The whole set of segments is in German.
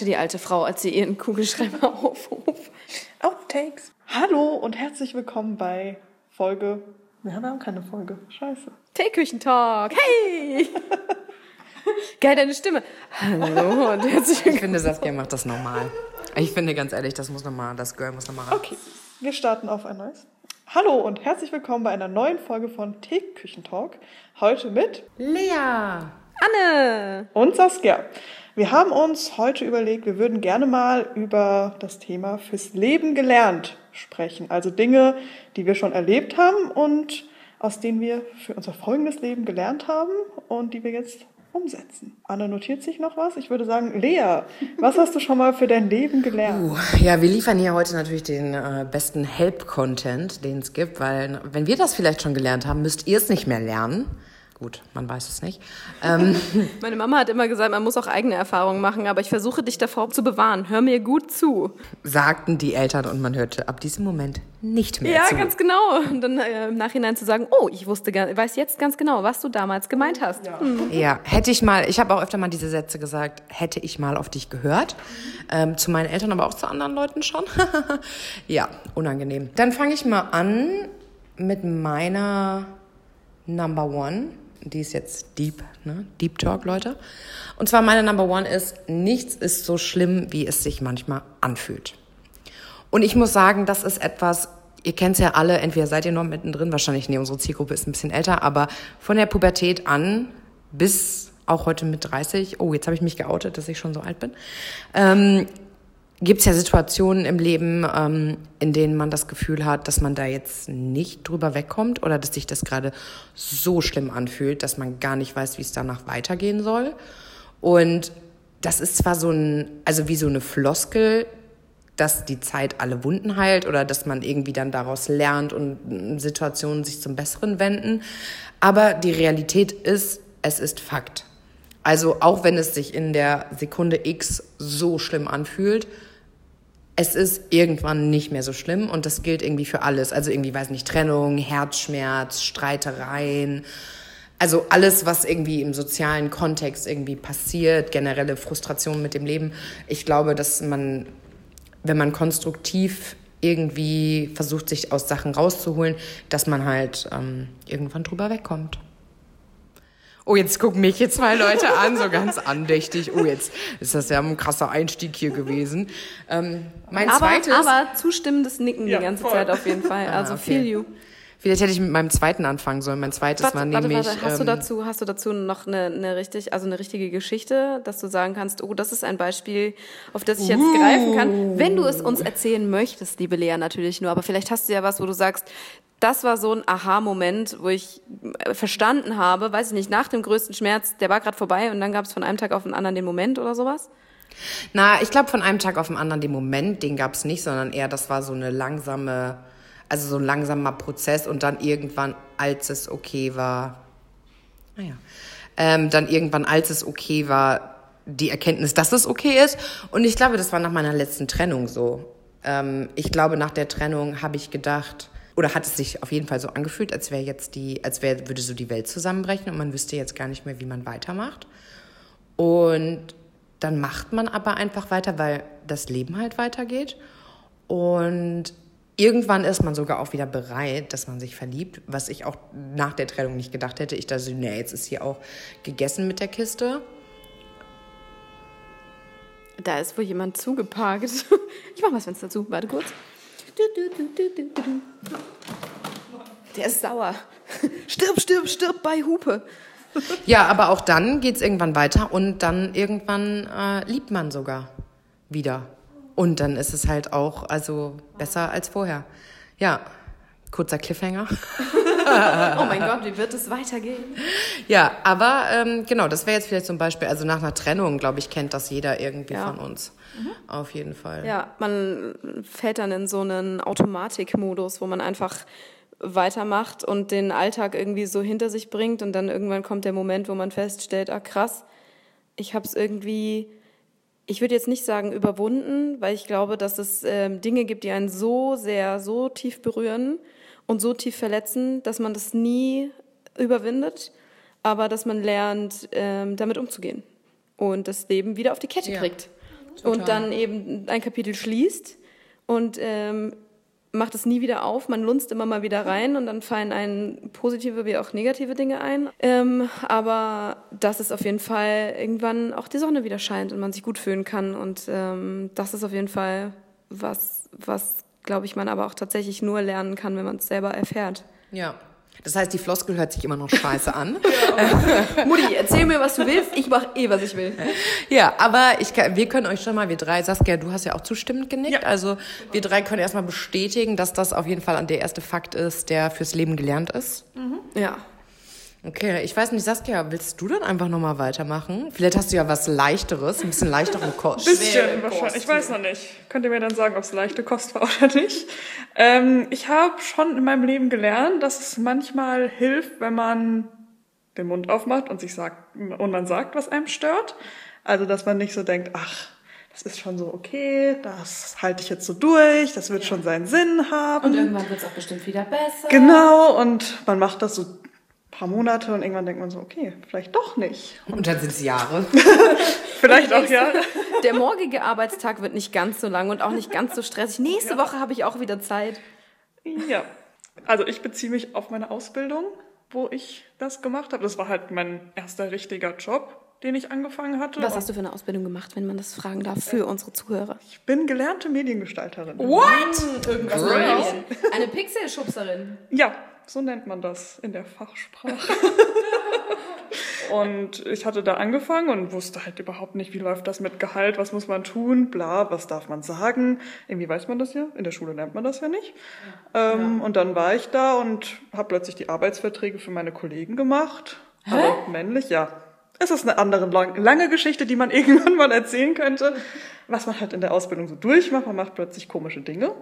sagte die alte Frau, als sie ihren Kugelschreiber aufhob. Outtakes. Hallo und herzlich willkommen bei Folge. Wir haben keine Folge. Scheiße. Teeküchentalk. Hey! Geil, deine Stimme. Hallo und herzlich willkommen. Ich finde, Saskia macht das normal. Ich finde ganz ehrlich, das muss nochmal, das Girl muss nochmal ran. Okay, wir starten auf ein neues. Hallo und herzlich willkommen bei einer neuen Folge von Teeküchentalk. Heute mit Lea! Anne! und Saskia. Wir haben uns heute überlegt, wir würden gerne mal über das Thema fürs Leben gelernt sprechen. Also Dinge, die wir schon erlebt haben und aus denen wir für unser folgendes Leben gelernt haben und die wir jetzt umsetzen. Anne notiert sich noch was. Ich würde sagen, Lea, was hast du schon mal für dein Leben gelernt? Uh, ja, wir liefern hier heute natürlich den äh, besten Help-Content, den es gibt, weil wenn wir das vielleicht schon gelernt haben, müsst ihr es nicht mehr lernen. Gut, man weiß es nicht. Ähm, Meine Mama hat immer gesagt, man muss auch eigene Erfahrungen machen, aber ich versuche dich davor zu bewahren. Hör mir gut zu. sagten die Eltern und man hörte ab diesem Moment nicht mehr Ja, zu. ganz genau. Und dann äh, im Nachhinein zu sagen, oh, ich wusste, weiß jetzt ganz genau, was du damals gemeint hast. Hm. Ja, hätte ich mal, ich habe auch öfter mal diese Sätze gesagt, hätte ich mal auf dich gehört. Ähm, zu meinen Eltern, aber auch zu anderen Leuten schon. ja, unangenehm. Dann fange ich mal an mit meiner Number One. Die ist jetzt Deep, ne? Deep Talk, Leute. Und zwar meine Number One ist, nichts ist so schlimm, wie es sich manchmal anfühlt. Und ich muss sagen, das ist etwas, ihr kennt es ja alle, entweder seid ihr noch mittendrin, wahrscheinlich, nee, unsere Zielgruppe ist ein bisschen älter, aber von der Pubertät an bis auch heute mit 30, oh, jetzt habe ich mich geoutet, dass ich schon so alt bin, ähm, gibt es ja Situationen im Leben, ähm, in denen man das Gefühl hat, dass man da jetzt nicht drüber wegkommt oder dass sich das gerade so schlimm anfühlt, dass man gar nicht weiß, wie es danach weitergehen soll. Und das ist zwar so ein, also wie so eine Floskel, dass die Zeit alle Wunden heilt oder dass man irgendwie dann daraus lernt und Situationen sich zum Besseren wenden. Aber die Realität ist, es ist Fakt. Also auch wenn es sich in der Sekunde X so schlimm anfühlt, es ist irgendwann nicht mehr so schlimm und das gilt irgendwie für alles. Also irgendwie, weiß nicht, Trennung, Herzschmerz, Streitereien, also alles, was irgendwie im sozialen Kontext irgendwie passiert, generelle Frustration mit dem Leben. Ich glaube, dass man, wenn man konstruktiv irgendwie versucht, sich aus Sachen rauszuholen, dass man halt ähm, irgendwann drüber wegkommt. Oh, jetzt gucken mich hier zwei Leute an, so ganz andächtig. Oh, jetzt ist das ja ein krasser Einstieg hier gewesen. Ähm, mein Aber, zweites. aber zustimmendes Nicken Ja, die ganze voll. Zeit auf jeden Fall. Also Ah, okay. feel you. Vielleicht hätte ich mit meinem zweiten anfangen sollen. Mein zweites war Warte, warte, nämlich. warte. Hast, du ähm, dazu, hast du dazu noch eine, eine, richtig, also eine richtige Geschichte, dass du sagen kannst, oh, das ist ein Beispiel, auf das ich jetzt greifen kann? Wenn du es uns erzählen möchtest, liebe Lea, natürlich nur. Aber vielleicht hast du ja was, wo du sagst, das war so ein Aha-Moment, wo ich äh, verstanden habe, weiß ich nicht, nach dem größten Schmerz, der war gerade vorbei und dann gab es von einem Tag auf den anderen den Moment oder sowas? Na, ich glaube, von einem Tag auf den anderen den Moment, den gab es nicht, sondern eher, das war so eine langsame, also so ein langsamer Prozess und dann irgendwann, als es okay war, naja, ähm, dann irgendwann, als es okay war, die Erkenntnis, dass es okay ist. Und ich glaube, das war nach meiner letzten Trennung so. Ähm, ich glaube, nach der Trennung habe ich gedacht, oder hat es sich auf jeden Fall so angefühlt, als wäre jetzt die, als wäre, würde so die Welt zusammenbrechen und man wüsste jetzt gar nicht mehr, wie man weitermacht. Und dann macht man aber einfach weiter, weil das Leben halt weitergeht. Und irgendwann ist man sogar auch wieder bereit, dass man sich verliebt, was ich auch nach der Trennung nicht gedacht hätte. Ich dachte, nee, jetzt ist hier auch gegessen mit der Kiste. Da ist wohl jemand zugeparkt. Ich mach mal das Fenster zu. Warte kurz. Der ist sauer. Stirb, stirb, stirb bei Hupe. Ja, aber auch dann geht's irgendwann weiter und dann irgendwann äh, liebt man sogar wieder. Und dann ist es halt auch also besser als vorher. Ja, kurzer Cliffhanger. Oh mein Gott, wie wird es weitergehen? Ja, aber ähm, genau, das wäre jetzt vielleicht zum Beispiel, also nach einer Trennung, glaube ich, kennt das jeder irgendwie Ja. von uns. Auf jeden Fall. Ja, man fällt dann in so einen Automatikmodus, wo man einfach weitermacht und den Alltag irgendwie so hinter sich bringt und dann irgendwann kommt der Moment, wo man feststellt, ah krass, ich habe es irgendwie, ich würde jetzt nicht sagen überwunden, weil ich glaube, dass es ähm, Dinge gibt, die einen so sehr, so tief berühren und so tief verletzen, dass man das nie überwindet, aber dass man lernt, ähm, damit umzugehen und das Leben wieder auf die Kette Ja. kriegt. Und dann eben ein Kapitel schließt und ähm, macht es nie wieder auf. Man lunzt immer mal wieder rein und dann fallen einen positive wie auch negative Dinge ein. Ähm, aber dass es auf jeden Fall irgendwann auch die Sonne wieder scheint und man sich gut fühlen kann. Und ähm, das ist auf jeden Fall was, was glaube ich, man aber auch tatsächlich nur lernen kann, wenn man es selber erfährt. Ja. Das heißt, die Floskel hört sich immer noch scheiße an. Mutti, erzähl mir, was du willst. Ich mach eh, was ich will. Ja, aber ich kann, wir können euch schon mal, wir drei, Saskia, du hast ja auch zustimmend genickt. Ja. Also wir drei können erstmal bestätigen, dass das auf jeden Fall der erste Fakt ist, der fürs Leben gelernt ist. Mhm. Ja. Okay, ich weiß nicht, Saskia, willst du dann einfach nochmal weitermachen? Vielleicht hast du ja was Leichteres, ein bisschen leichtere Kost. Bisschen wahrscheinlich, ich weiß noch nicht. Könnt ihr mir dann sagen, ob es leichte Kost war oder nicht? Ähm, ich habe schon in meinem Leben gelernt, dass es manchmal hilft, wenn man den Mund aufmacht und sich sagt, und man sagt, was einem stört. Also, dass man nicht so denkt, ach, das ist schon so okay, das halte ich jetzt so durch, das wird ja. schon seinen Sinn haben. Und irgendwann wird es auch bestimmt wieder besser. Genau, und man macht das so paar Monate und irgendwann denkt man so, okay, vielleicht doch nicht. Und dann sind es Jahre. vielleicht auch Jahre. Der morgige Arbeitstag wird nicht ganz so lang und auch nicht ganz so stressig. Nächste ja. Woche habe ich auch wieder Zeit. Ja. Also ich beziehe mich auf meine Ausbildung, wo ich das gemacht habe. Das war halt mein erster richtiger Job, den ich angefangen hatte. Was hast du für eine Ausbildung gemacht, wenn man das fragen darf, für unsere Zuhörer? Ich bin gelernte Mediengestalterin. What? Irgendwas Eine Pixelschubserin. Ja, so nennt man das in der Fachsprache. und ich hatte da angefangen und wusste halt überhaupt nicht, wie läuft das mit Gehalt, was muss man tun, bla, was darf man sagen. Irgendwie weiß man das ja, in der Schule lernt man das ja nicht. Ja. Ähm, ja. Und dann war ich da und habe plötzlich die Arbeitsverträge für meine Kollegen gemacht. Hä? Also männlich, ja. Es ist eine andere lange Geschichte, die man irgendwann mal erzählen könnte, was man halt in der Ausbildung so durchmacht. Man macht plötzlich komische Dinge.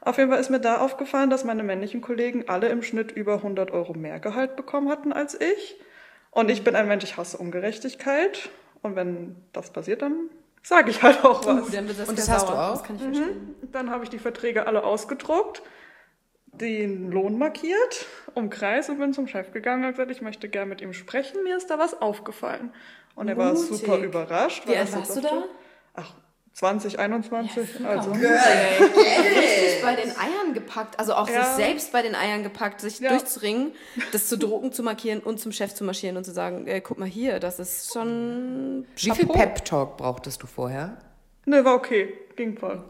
Auf jeden Fall ist mir da aufgefallen, dass meine männlichen Kollegen alle im Schnitt über 100 Euro mehr Gehalt bekommen hatten als ich. Und ich bin ein Mensch, ich hasse Ungerechtigkeit. Und wenn das passiert, dann sage ich halt auch was. Uh, das Und das hast sauer. du auch? Das kann ich verstehen. Mhm. Dann habe ich die Verträge alle ausgedruckt, den Lohn markiert, umkreis und bin zum Chef gegangen und gesagt, ich möchte gerne mit ihm sprechen. Mir ist da was aufgefallen. Und er war super überrascht. Wie alt warst du da? Ach, 2021. Ja, also. Girl, richtig bei den Eiern gepackt. Also auch ja. sich selbst bei den Eiern gepackt, sich ja. durchzuringen, das zu drucken, zu markieren und zum Chef zu marschieren und zu sagen, ey, guck mal hier, das ist schon. Wie viel Pep-Talk brauchtest du vorher? Ne, war okay. Ging voll.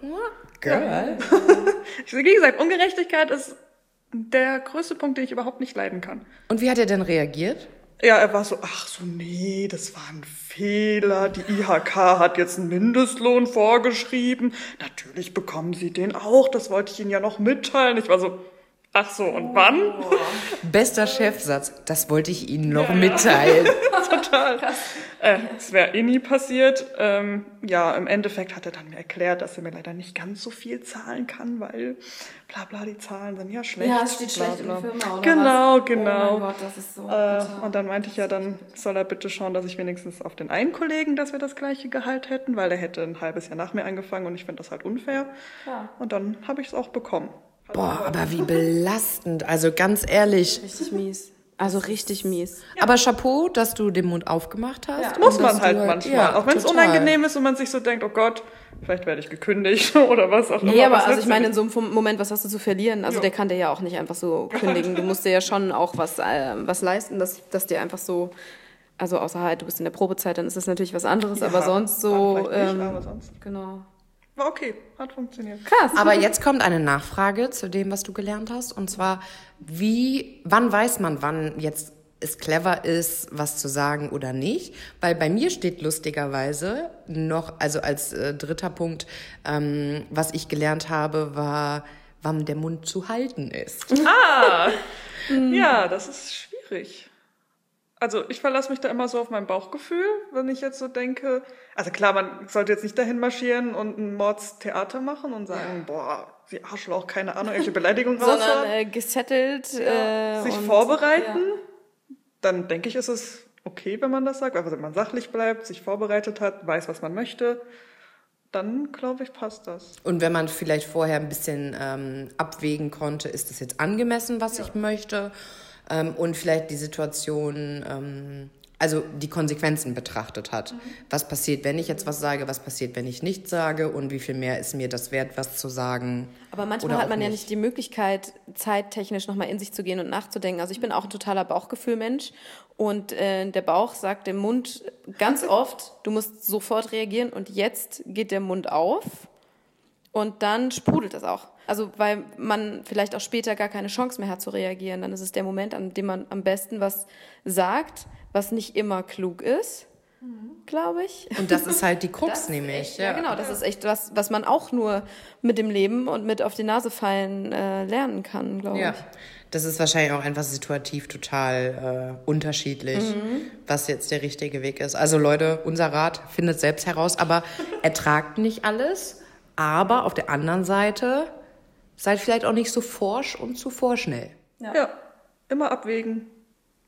Girl. Wie gesagt, Ungerechtigkeit ist der größte Punkt, den ich überhaupt nicht leiden kann. Und wie hat er denn reagiert? Ja, er war so, ach so, nee, das war ein Fehler. Die IHK hat jetzt einen Mindestlohn vorgeschrieben. Natürlich bekommen Sie den auch. Das wollte ich Ihnen ja noch mitteilen. Ich war so, ach so, und oh. wann? Bester Chefsatz. Das wollte ich Ihnen noch ja, mitteilen. Ja. Total. Äh, es wäre eh nie passiert. Ähm, ja, im Endeffekt hat er dann mir erklärt, dass er mir leider nicht ganz so viel zahlen kann, weil bla bla, die Zahlen sind ja schlecht. Ja, es steht bla, schlecht bla. in der Firma, oder Genau, was? genau. Oh mein Gott, das ist so äh, und dann meinte ich ja, dann soll er bitte schauen, dass ich wenigstens auf den einen Kollegen, dass wir das gleiche Gehalt hätten, weil der hätte ein halbes Jahr nach mir angefangen und ich finde das halt unfair. Ja. Und dann habe ich es auch bekommen. Boah, aber wie belastend. Also ganz ehrlich. Richtig mies. Also richtig mies. Ja. Aber Chapeau, dass du den Mund aufgemacht hast. Ja. Muss man halt manchmal. Ja, auch wenn es unangenehm ist und man sich so denkt, oh Gott, vielleicht werde ich gekündigt oder was auch immer. Nee, aber also ich meine, in so einem Moment, was hast du zu verlieren? Also ja. der kann dir ja auch nicht einfach so kündigen. Du musst dir ja schon auch was, äh, was leisten, dass, dass dir einfach so, also außer halt, du bist in der Probezeit, dann ist das natürlich was anderes, ja, aber sonst so. Ähm, nicht, aber sonst. Genau. War okay, hat funktioniert. Krass. Aber jetzt kommt eine Nachfrage zu dem, was du gelernt hast. Und zwar, wie, wann weiß man, wann jetzt es clever ist, was zu sagen oder nicht? Weil bei mir steht lustigerweise noch, also als äh, dritter Punkt, ähm, was ich gelernt habe, war, wann der Mund zu halten ist. Ah, ja, das ist schwierig. Also ich verlasse mich da immer so auf mein Bauchgefühl, wenn ich jetzt so denke. Also klar, man sollte jetzt nicht dahin marschieren und ein Mordstheater machen und sagen, boah, sie Arschloch, keine Ahnung, welche Beleidigung raus. Sondern äh, gesettelt. Ja. Äh, sich vorbereiten. Ja. Dann denke ich, ist es okay, wenn man das sagt. Also wenn man sachlich bleibt, sich vorbereitet hat, weiß, was man möchte dann glaube ich, passt das. Und wenn man vielleicht vorher ein bisschen ähm, abwägen konnte, ist das jetzt angemessen, was ja. ich möchte? Ähm, und vielleicht die Situation ähm, also die Konsequenzen betrachtet hat. Mhm. Was passiert, wenn ich jetzt was sage, was passiert, wenn ich nichts sage und wie viel mehr ist mir das wert, was zu sagen. Aber manchmal hat man nicht. ja nicht die Möglichkeit, zeittechnisch nochmal in sich zu gehen und nachzudenken. Also ich bin auch ein totaler Bauchgefühlmensch und äh, der Bauch sagt dem Mund ganz oft, du musst sofort reagieren und jetzt geht der Mund auf und dann sprudelt es auch. Also weil man vielleicht auch später gar keine Chance mehr hat zu reagieren. Dann ist es der Moment, an dem man am besten was sagt, was nicht immer klug ist, glaube ich. Und das ist halt die Krux, nämlich. Echt, ja. ja. genau. Das ist echt was, was man auch nur mit dem Leben und mit auf die Nase fallen äh, lernen kann, glaube ja. ich. Das ist wahrscheinlich auch einfach situativ total äh, unterschiedlich, mhm. was jetzt der richtige Weg ist. Also Leute, unser Rat findet selbst heraus, aber ertragt nicht alles. Aber auf der anderen Seite seid vielleicht auch nicht so forsch und zu vorschnell. Ja, ja. immer abwägen.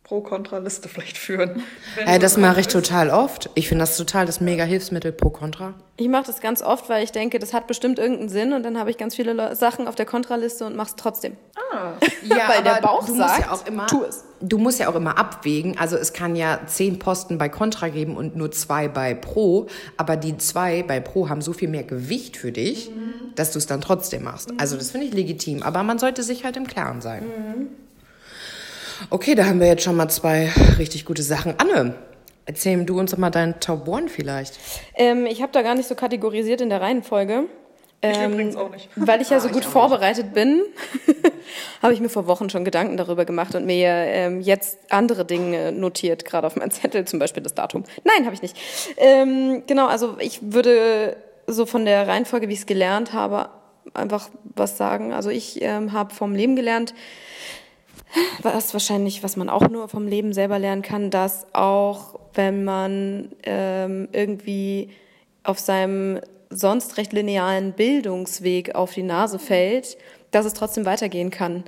Pro-Kontra-Liste vielleicht führen. Äh, das mache ich total oft. Ich finde das total das mega Hilfsmittel Pro-Kontra. Ich mache das ganz oft, weil ich denke, das hat bestimmt irgendeinen Sinn und dann habe ich ganz viele Sachen auf der Kontraliste und mache es trotzdem. Ah. Ja, weil der Bauch sagt, ja auch immer, tu es. Du musst ja auch immer abwägen. Also es kann ja zehn Posten bei Kontra geben und nur zwei bei Pro, aber die zwei bei Pro haben so viel mehr Gewicht für dich, mhm. dass du es dann trotzdem machst. Mhm. Also das finde ich legitim, aber man sollte sich halt im Klaren sein. Mhm. Okay, da haben wir jetzt schon mal zwei richtig gute Sachen. Anne, erzähl du uns doch mal deinen Top One vielleicht. Ähm, ich habe da gar nicht so kategorisiert in der Reihenfolge. Ich ähm, übrigens auch nicht. Weil ich ja so ah, gut vorbereitet nicht. bin, habe ich mir vor Wochen schon Gedanken darüber gemacht und mir ähm, jetzt andere Dinge notiert, gerade auf meinem Zettel, zum Beispiel das Datum. Nein, habe ich nicht. Ähm, genau, also ich würde so von der Reihenfolge, wie ich es gelernt habe, einfach was sagen. Also ich ähm, habe vom Leben gelernt, was wahrscheinlich, was man auch nur vom Leben selber lernen kann, dass auch wenn man ähm, irgendwie auf seinem sonst recht linearen Bildungsweg auf die Nase fällt, dass es trotzdem weitergehen kann.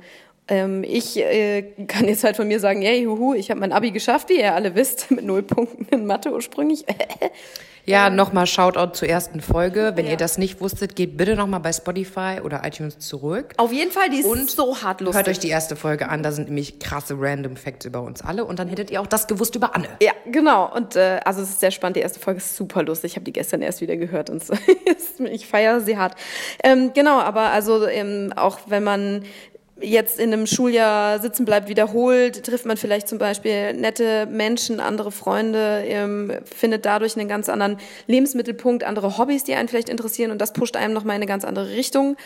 Ähm, ich äh, kann jetzt halt von mir sagen, yay, huhu, ich habe mein Abi geschafft, wie ihr alle wisst, mit null Punkten in Mathe ursprünglich. Ja, nochmal Shoutout zur ersten Folge. Wenn ja. ihr das nicht wusstet, geht bitte nochmal bei Spotify oder iTunes zurück. Auf jeden Fall, die ist und so hart lustig. Hört euch die erste Folge an, da sind nämlich krasse Random Facts über uns alle und dann hättet ihr auch das gewusst über Anne. Ja, genau. Und äh, also es ist sehr spannend. Die erste Folge ist super lustig. Ich habe die gestern erst wieder gehört und so. ich feiere sie hart. Ähm, genau, aber also ähm, auch wenn man jetzt in einem Schuljahr sitzen bleibt, wiederholt, trifft man vielleicht zum Beispiel nette Menschen, andere Freunde, ähm, findet dadurch einen ganz anderen Lebensmittelpunkt, andere Hobbys, die einen vielleicht interessieren und das pusht einem nochmal in eine ganz andere Richtung.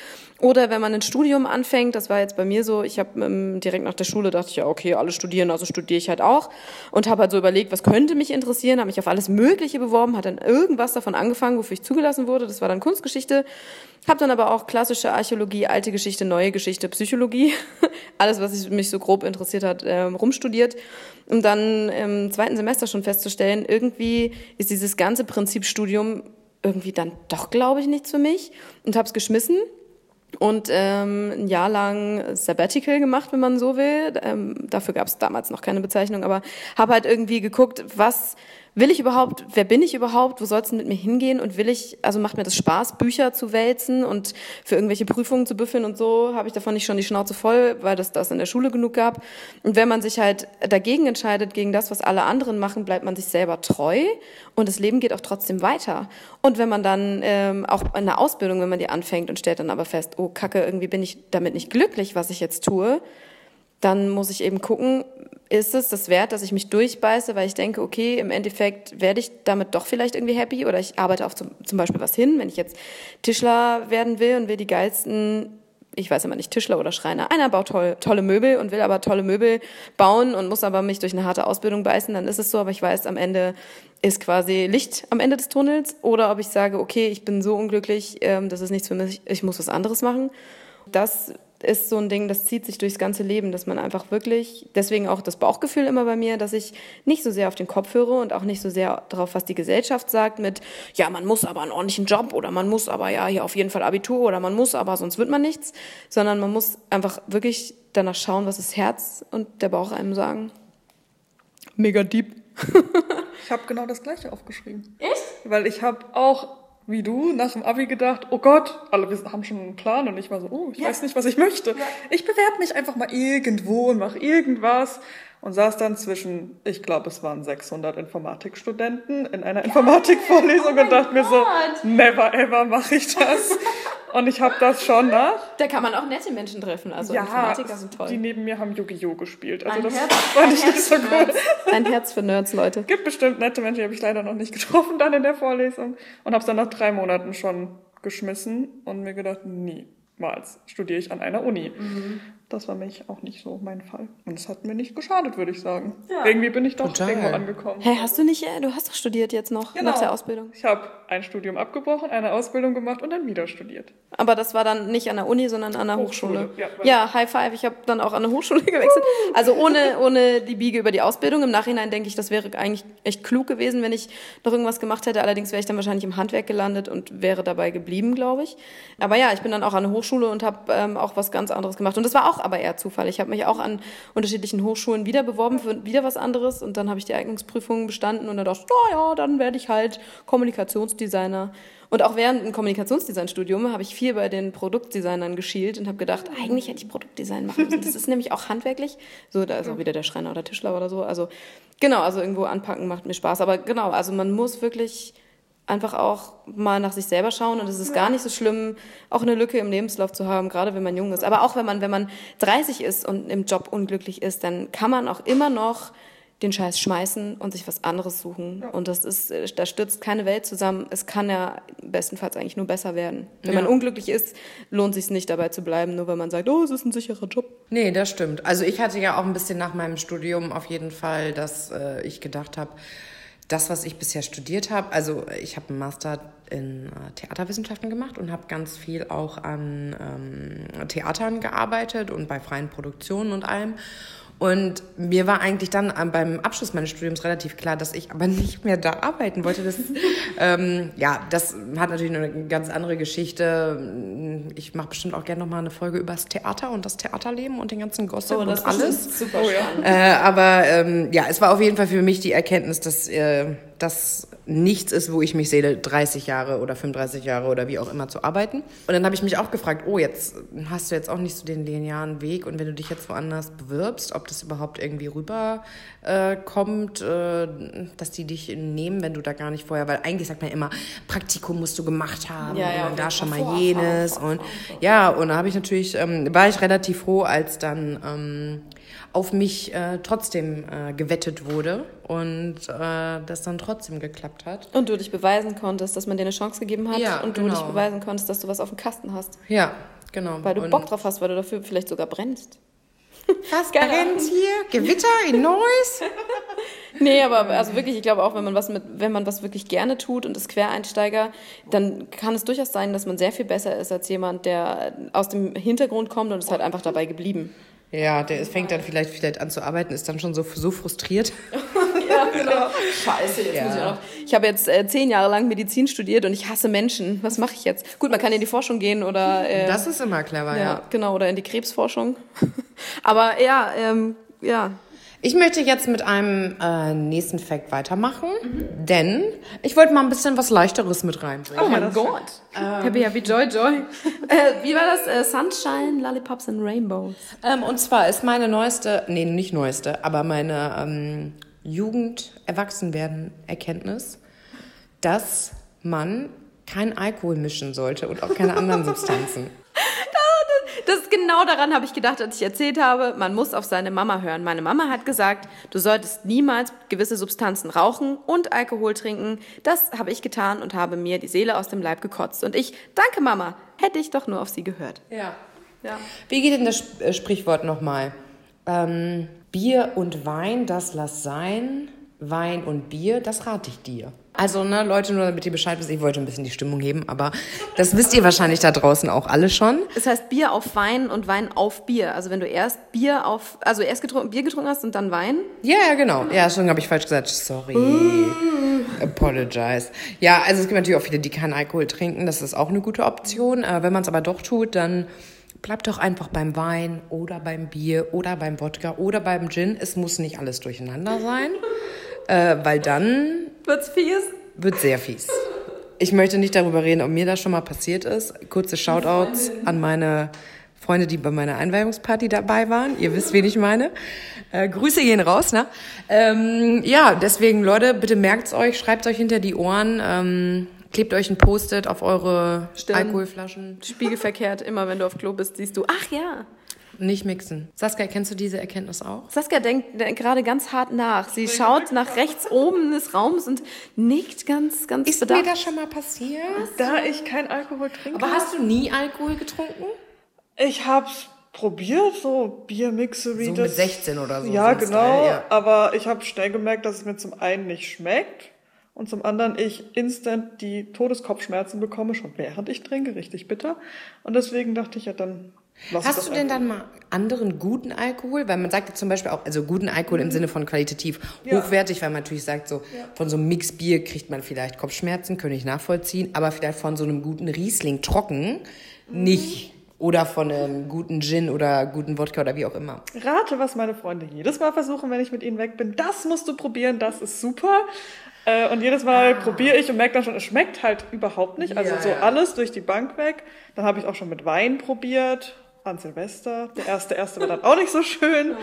Oder wenn man ein Studium anfängt, das war jetzt bei mir so, ich habe ähm, direkt nach der Schule dachte ich, ja okay, alle studieren, also studiere ich halt auch. Und habe halt so überlegt, was könnte mich interessieren, habe mich auf alles Mögliche beworben, hat dann irgendwas davon angefangen, wofür ich zugelassen wurde, das war dann Kunstgeschichte. Habe dann aber auch klassische Archäologie, alte Geschichte, neue Geschichte, Psychologie, alles, was mich so grob interessiert hat, äh, rumstudiert. Um dann im zweiten Semester schon festzustellen, irgendwie ist dieses ganze Prinzip Studium irgendwie dann doch, glaube ich, nichts für mich. Und habe es geschmissen und ähm, ein Jahr lang Sabbatical gemacht, wenn man so will. Ähm, dafür gab es damals noch keine Bezeichnung, aber habe halt irgendwie geguckt, was will ich überhaupt, wer bin ich überhaupt, wo soll es mit mir hingehen und will ich, also macht mir das Spaß, Bücher zu wälzen und für irgendwelche Prüfungen zu büffeln und so, habe ich davon nicht schon die Schnauze voll, weil das das in der Schule genug gab. Und wenn man sich halt dagegen entscheidet, gegen das, was alle anderen machen, bleibt man sich selber treu und das Leben geht auch trotzdem weiter. Und wenn man dann ähm, auch in der Ausbildung, wenn man die anfängt und stellt dann aber fest, oh Kacke, irgendwie bin ich damit nicht glücklich, was ich jetzt tue, dann muss ich eben gucken, ist es das wert, dass ich mich durchbeiße, weil ich denke, okay, im Endeffekt werde ich damit doch vielleicht irgendwie happy oder ich arbeite auf zum, zum Beispiel was hin, wenn ich jetzt Tischler werden will und will die geilsten ich weiß immer nicht, Tischler oder Schreiner. Einer baut toll, tolle Möbel und will aber tolle Möbel bauen und muss aber mich durch eine harte Ausbildung beißen, dann ist es so, aber ich weiß, am Ende ist quasi Licht am Ende des Tunnels. Oder ob ich sage, okay, ich bin so unglücklich, ähm, das ist nichts für mich, ich muss was anderes machen. Das ist so ein Ding, das zieht sich durchs ganze Leben, dass man einfach wirklich, deswegen auch das Bauchgefühl immer bei mir, dass ich nicht so sehr auf den Kopf höre und auch nicht so sehr darauf, was die Gesellschaft sagt mit, ja, man muss aber einen ordentlichen Job oder man muss aber ja hier auf jeden Fall Abitur oder man muss aber, sonst wird man nichts, sondern man muss einfach wirklich danach schauen, was das Herz und der Bauch einem sagen. Mega deep. ich habe genau das gleiche aufgeschrieben. Echt? Weil ich habe auch wie du nach dem Abi gedacht, oh Gott, alle haben schon einen Plan und ich war so, oh, ich ja. weiß nicht, was ich möchte. Ich bewerbe mich einfach mal irgendwo und mache irgendwas. Und saß dann zwischen, ich glaube, es waren 600 Informatikstudenten in einer Informatikvorlesung und dachte mir so, never ever mache ich das. Und ich habe das schon nach. Da kann man auch nette Menschen treffen. Also ja, Informatiker sind toll. die neben mir haben Yu-Gi-Oh! gespielt. Also Ein das Herz- fand ich Herz nicht so. Nerds. Ein Herz für Nerds, Leute. Gibt bestimmt nette Menschen, die habe ich leider noch nicht getroffen dann in der Vorlesung. Und habe es dann nach drei Monaten schon geschmissen und mir gedacht, niemals studiere ich an einer Uni. Mhm. Das war mich auch nicht so mein Fall. Und es hat mir nicht geschadet, würde ich sagen. Irgendwie bin ich doch Total. irgendwo angekommen. Hä, hast du nicht, äh, du hast doch studiert jetzt noch Genau. nach der Ausbildung. Ich habe ein Studium abgebrochen, eine Ausbildung gemacht und dann wieder studiert. Aber das war dann nicht an der Uni, sondern an der Hochschule. Hochschule, ja. Ja, High Five. Ich habe dann auch an eine Hochschule gewechselt. Also ohne, ohne die Biege über die Ausbildung. Im Nachhinein denke ich, das wäre eigentlich echt klug gewesen, wenn ich noch irgendwas gemacht hätte. Allerdings wäre ich dann wahrscheinlich im Handwerk gelandet und wäre dabei geblieben, glaube ich. Aber ja, ich bin dann auch an eine Hochschule und habe ähm, auch was ganz anderes gemacht. Und das war auch aber eher Zufall. Ich habe mich auch an unterschiedlichen Hochschulen wieder beworben für wieder was anderes. Und dann habe ich die Eignungsprüfungen bestanden und dann dachte ich, oh ja, dann werde ich halt Kommunikationsdesigner. Und auch während dem Kommunikationsdesign-Studium habe ich viel bei den Produktdesignern geschielt und habe gedacht, eigentlich hätte ich Produktdesign machen müssen. Das ist nämlich auch handwerklich. So, da ist auch wieder der Schreiner oder Tischler oder so. Also genau, also irgendwo anpacken macht mir Spaß. Aber genau, also man muss wirklich einfach auch mal nach sich selber schauen und es ist gar nicht so schlimm, auch eine Lücke im Lebenslauf zu haben, gerade wenn man jung ist. Aber auch wenn man, wenn man 30 ist und im Job unglücklich ist, dann kann man auch immer noch den Scheiß schmeißen und sich was anderes suchen. Und das ist, da stürzt keine Welt zusammen. Es kann ja bestenfalls eigentlich nur besser werden. Wenn man unglücklich ist, lohnt sich nicht dabei zu bleiben, nur weil man sagt, oh, es ist ein sicherer Job. Nee, das stimmt. Also ich hatte ja auch ein bisschen nach meinem Studium auf jeden Fall, dass äh, ich gedacht habe, das, was ich bisher studiert habe, also ich habe einen Master in äh, Theaterwissenschaften gemacht und habe ganz viel auch an ähm, Theatern gearbeitet und bei freien Produktionen und allem. Und mir war eigentlich dann beim Abschluss meines Studiums relativ klar, dass ich aber nicht mehr da arbeiten wollte. Das, ähm, ja, das hat natürlich eine ganz andere Geschichte. Ich mache bestimmt auch gerne nochmal eine Folge über das Theater und das Theaterleben und den ganzen Gossip und alles. super Oh ja. Äh, aber ähm, ja, es war auf jeden Fall für mich die Erkenntnis, dass äh, das nichts ist, wo ich mich sehe, 30 Jahre oder 35 Jahre oder wie auch immer zu arbeiten. Und dann habe ich mich auch gefragt, oh, jetzt hast du jetzt auch nicht so den linearen Weg und wenn du dich jetzt woanders bewirbst, ob das überhaupt irgendwie rüber äh, kommt, äh, dass die dich nehmen, wenn du da gar nicht vorher, weil eigentlich sagt man immer, Praktikum musst du gemacht haben Ja, ja, und da schon mal jenes und ja, und da habe ich natürlich, ähm, war ich relativ froh, als dann ähm, auf mich äh, trotzdem äh, gewettet wurde und äh, das dann trotzdem geklappt hat. Und du dich beweisen konntest, dass man dir eine Chance gegeben hat Ja, und du genau. dich beweisen konntest, dass du was auf dem Kasten hast. Ja, genau. Weil du und Bock drauf hast, weil du dafür vielleicht sogar brennst. Was brennt hier? Gewitter in Neuss? Nee, aber also wirklich, ich glaube auch, wenn man was mit, wenn man was wirklich gerne tut und ist Quereinsteiger, dann kann es durchaus sein, dass man sehr viel besser ist als jemand, der aus dem Hintergrund kommt und ist halt einfach dabei geblieben. Ja, der ist, fängt dann vielleicht, vielleicht an zu arbeiten, ist dann schon so, so frustriert. Ja, genau. Scheiße, jetzt Ja. muss ich auch noch. Ich habe jetzt äh, zehn Jahre lang Medizin studiert und ich hasse Menschen. Was mache ich jetzt? Gut, man kann in die Forschung gehen oder äh, Das ist immer clever, ja, ja. genau oder in die Krebsforschung. Aber ja, ähm, ja. Ich möchte jetzt mit einem äh, nächsten Fact weitermachen, denn ich wollte mal ein bisschen was Leichteres mit reinbringen. Oh mein Gott. Happy, happy, joy, joy. äh, wie war das? Äh, Sunshine, Lollipops and Rainbows. Ähm, und zwar ist meine neueste, nee, nicht neueste, aber meine ähm, Jugend-Erwachsenwerden-Erkenntnis, dass man kein Alkohol mischen sollte und auch keine anderen Substanzen. Das ist genau daran habe ich gedacht, als ich erzählt habe, man muss auf seine Mama hören. Meine Mama hat gesagt, du solltest niemals gewisse Substanzen rauchen und Alkohol trinken. Das habe ich getan und habe mir die Seele aus dem Leib gekotzt. Und ich, danke Mama, hätte ich doch nur auf sie gehört. Ja. Ja. Wie geht denn das äh, Sprichwort nochmal? Ähm, Bier und Wein, das lass sein. Wein und Bier, das rate ich dir. Also, ne, Leute, nur damit ihr Bescheid wisst, ich wollte ein bisschen die Stimmung heben, aber das wisst ihr wahrscheinlich da draußen auch alle schon. Es heißt Bier auf Wein und Wein auf Bier. Also wenn du erst Bier auf, also erst getrunken, Bier getrunken hast und dann Wein. Ja, ja, genau. Ja, schon habe ich falsch gesagt. Sorry. Apologize. Ja, also es gibt natürlich auch viele, die keinen Alkohol trinken. Das ist auch eine gute Option. Äh, wenn man es aber doch tut, dann bleibt doch einfach beim Wein oder beim Bier oder beim Wodka oder beim Gin. Es muss nicht alles durcheinander sein, äh, weil dann Wird's fies? wird sehr fies. Ich möchte nicht darüber reden, ob mir das schon mal passiert ist. Kurze Shoutouts an meine Freunde, die bei meiner Einweihungsparty dabei waren. Ihr wisst, wen ich meine. Äh, Grüße gehen raus, ne? Ähm, ja, deswegen, Leute, bitte merkt's euch, schreibt euch hinter die Ohren, ähm, klebt euch ein Post-it auf eure Stimmt. Alkoholflaschen. Spiegelverkehrt, immer wenn du auf Klo bist, siehst du, ach ja. Nicht mixen. Saskia, kennst du diese Erkenntnis auch? Saskia denkt äh, gerade ganz hart nach. Sie schaut nach rechts oben des Raums und nickt ganz, ganz Ist mir das schon mal passiert? Da ich kein Alkohol trinke. Aber hast du nie Alkohol getrunken? Ich hab's probiert, so Biermixery. So mit das- 16 oder so, Ja, so genau. Style, ja. Aber ich habe schnell gemerkt, dass es mir zum einen nicht schmeckt und zum anderen ich instant die Todeskopfschmerzen bekomme, schon während ich trinke, richtig bitter. Und deswegen dachte ich ja, dann lass Hast du denn dann mal anderen guten Alkohol? Weil man sagt ja zum Beispiel auch, also guten Alkohol im Sinne von qualitativ Ja. hochwertig, weil man natürlich sagt, so von so einem Mixbier kriegt man vielleicht Kopfschmerzen, könnte ich nachvollziehen, aber vielleicht von so einem guten Riesling trocken nicht. Oder von einem guten Gin oder guten Wodka oder wie auch immer. Rate, was meine Freunde jedes Mal versuchen, wenn ich mit ihnen weg bin. Das musst du probieren, das ist super. Äh, Und jedes Mal probiere ich und merke dann schon, es schmeckt halt überhaupt nicht. Also Ah. Ja, so ja. alles durch die Bank weg. Dann habe ich auch schon mit Wein probiert. An Silvester. Der erste, erste war dann auch nicht so schön. Oh.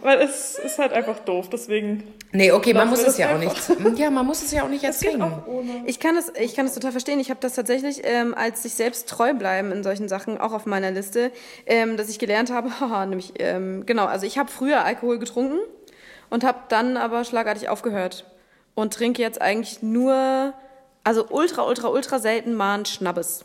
Weil es ist halt einfach doof. Deswegen Nee, okay, man muss es ja auch einfach. nicht. Ja, man muss es ja auch nicht erzwingen. auch. Ich kann es, ich kann es total verstehen. Ich habe das tatsächlich ähm, als sich selbst treu bleiben in solchen Sachen auch auf meiner Liste, ähm, dass ich gelernt habe. Haha, nämlich ähm, genau. Also ich habe früher Alkohol getrunken und habe dann aber schlagartig aufgehört und trinke jetzt eigentlich nur, also ultra, ultra, ultra selten mal einen Schnabbes.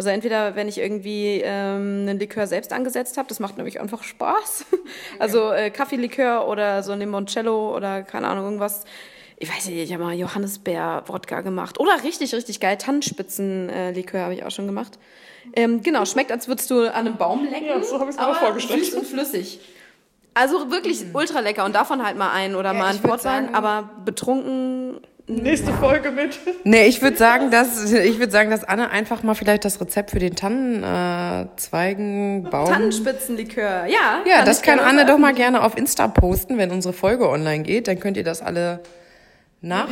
Also entweder, wenn ich irgendwie ähm, einen Likör selbst angesetzt habe, das macht nämlich einfach Spaß. Also äh, Kaffeelikör oder so ein Limoncello oder keine Ahnung, irgendwas. Ich weiß nicht, ich habe mal Johannisbeer-Wodka gemacht. Oder richtig, richtig geil, Tannenspitzen-Likör habe ich auch schon gemacht. Ähm, genau, schmeckt, als würdest du an einem Baum lecken. Ja, so habe ich es mir auch vorgestellt. Süß und flüssig. Also wirklich ultra lecker und davon halt mal einen oder Ja, mal einen Portwein, aber betrunken Nächste Folge mit. Nee, ich würde sagen, dass ich würde sagen, dass Anne einfach mal vielleicht das Rezept für den Tannenzweigen äh. Tannenspitzenlikör. Ja, Ja, kann das kann Anne doch mal gerne auf Insta posten, wenn unsere Folge online geht. Dann könnt ihr das alle nach.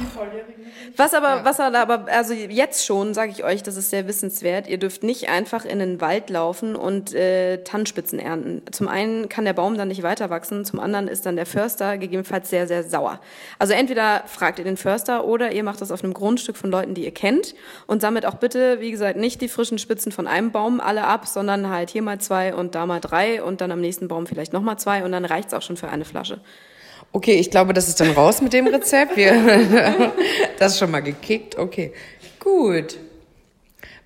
Was aber, was aber, also jetzt schon, sage ich euch, das ist sehr wissenswert. Ihr dürft nicht einfach in den Wald laufen und äh, Tannenspitzen ernten. Zum einen kann der Baum dann nicht weiter wachsen, zum anderen ist dann der Förster gegebenenfalls sehr, sehr sauer. Also entweder fragt ihr den Förster oder ihr macht das auf einem Grundstück von Leuten, die ihr kennt und sammelt auch bitte, wie gesagt, nicht die frischen Spitzen von einem Baum alle ab, sondern halt hier mal zwei und da mal drei und dann am nächsten Baum vielleicht nochmal zwei und dann reicht's auch schon für eine Flasche. Okay, ich glaube, das ist dann raus mit dem Rezept. Wir, das ist schon mal gekickt. Okay, gut.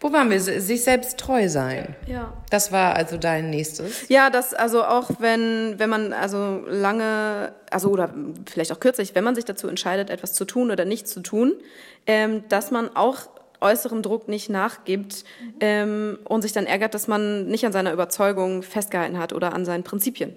Wo waren wir? Sich selbst treu sein. Ja. Das war also dein nächstes. Ja, das also auch wenn wenn man also lange also oder vielleicht auch kürzlich, wenn man sich dazu entscheidet, etwas zu tun oder nicht zu tun, ähm, dass man auch äußerem Druck nicht nachgibt ähm, und sich dann ärgert, dass man nicht an seiner Überzeugung festgehalten hat oder an seinen Prinzipien.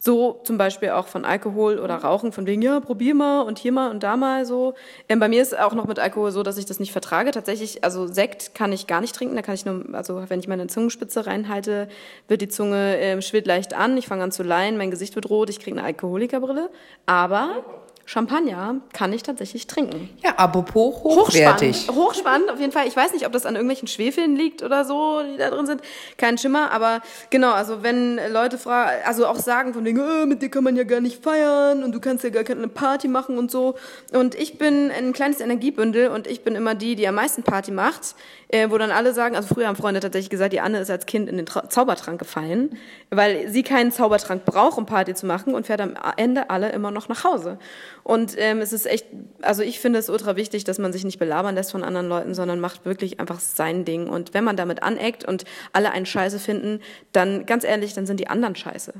So zum Beispiel auch von Alkohol oder Rauchen, von wegen, ja, probier mal und hier mal und da mal so. Ähm, bei mir ist auch noch mit Alkohol so, dass ich das nicht vertrage. Tatsächlich, also Sekt kann ich gar nicht trinken. Da kann ich nur, also wenn ich meine Zungenspitze reinhalte, wird die Zunge ähm, schwillt leicht an. Ich fange an zu leihen, mein Gesicht wird rot, ich kriege eine Alkoholikerbrille. Aber Champagner kann ich tatsächlich trinken. Ja, apropos hochwertig. Hochspannend, hochspannend, auf jeden Fall. Ich weiß nicht, ob das an irgendwelchen Schwefeln liegt oder so, die da drin sind. Kein Schimmer, aber genau, also wenn Leute fragen, also auch sagen von wegen, äh, mit dir kann man ja gar nicht feiern und du kannst ja gar keine Party machen und so. Und ich bin ein kleines Energiebündel und ich bin immer die, die am meisten Party macht, äh, wo dann alle sagen, also früher haben Freunde tatsächlich gesagt, die Anne ist als Kind in den Tra Zaubertrank gefallen, weil sie keinen Zaubertrank braucht, um Party zu machen und fährt am Ende alle immer noch nach Hause. Und ähm, es ist echt, also ich finde es ultra wichtig, dass man sich nicht belabern lässt von anderen Leuten, sondern macht wirklich einfach sein Ding. Und wenn man damit aneckt und alle einen Scheiße finden, dann ganz ehrlich, dann sind die anderen Scheiße.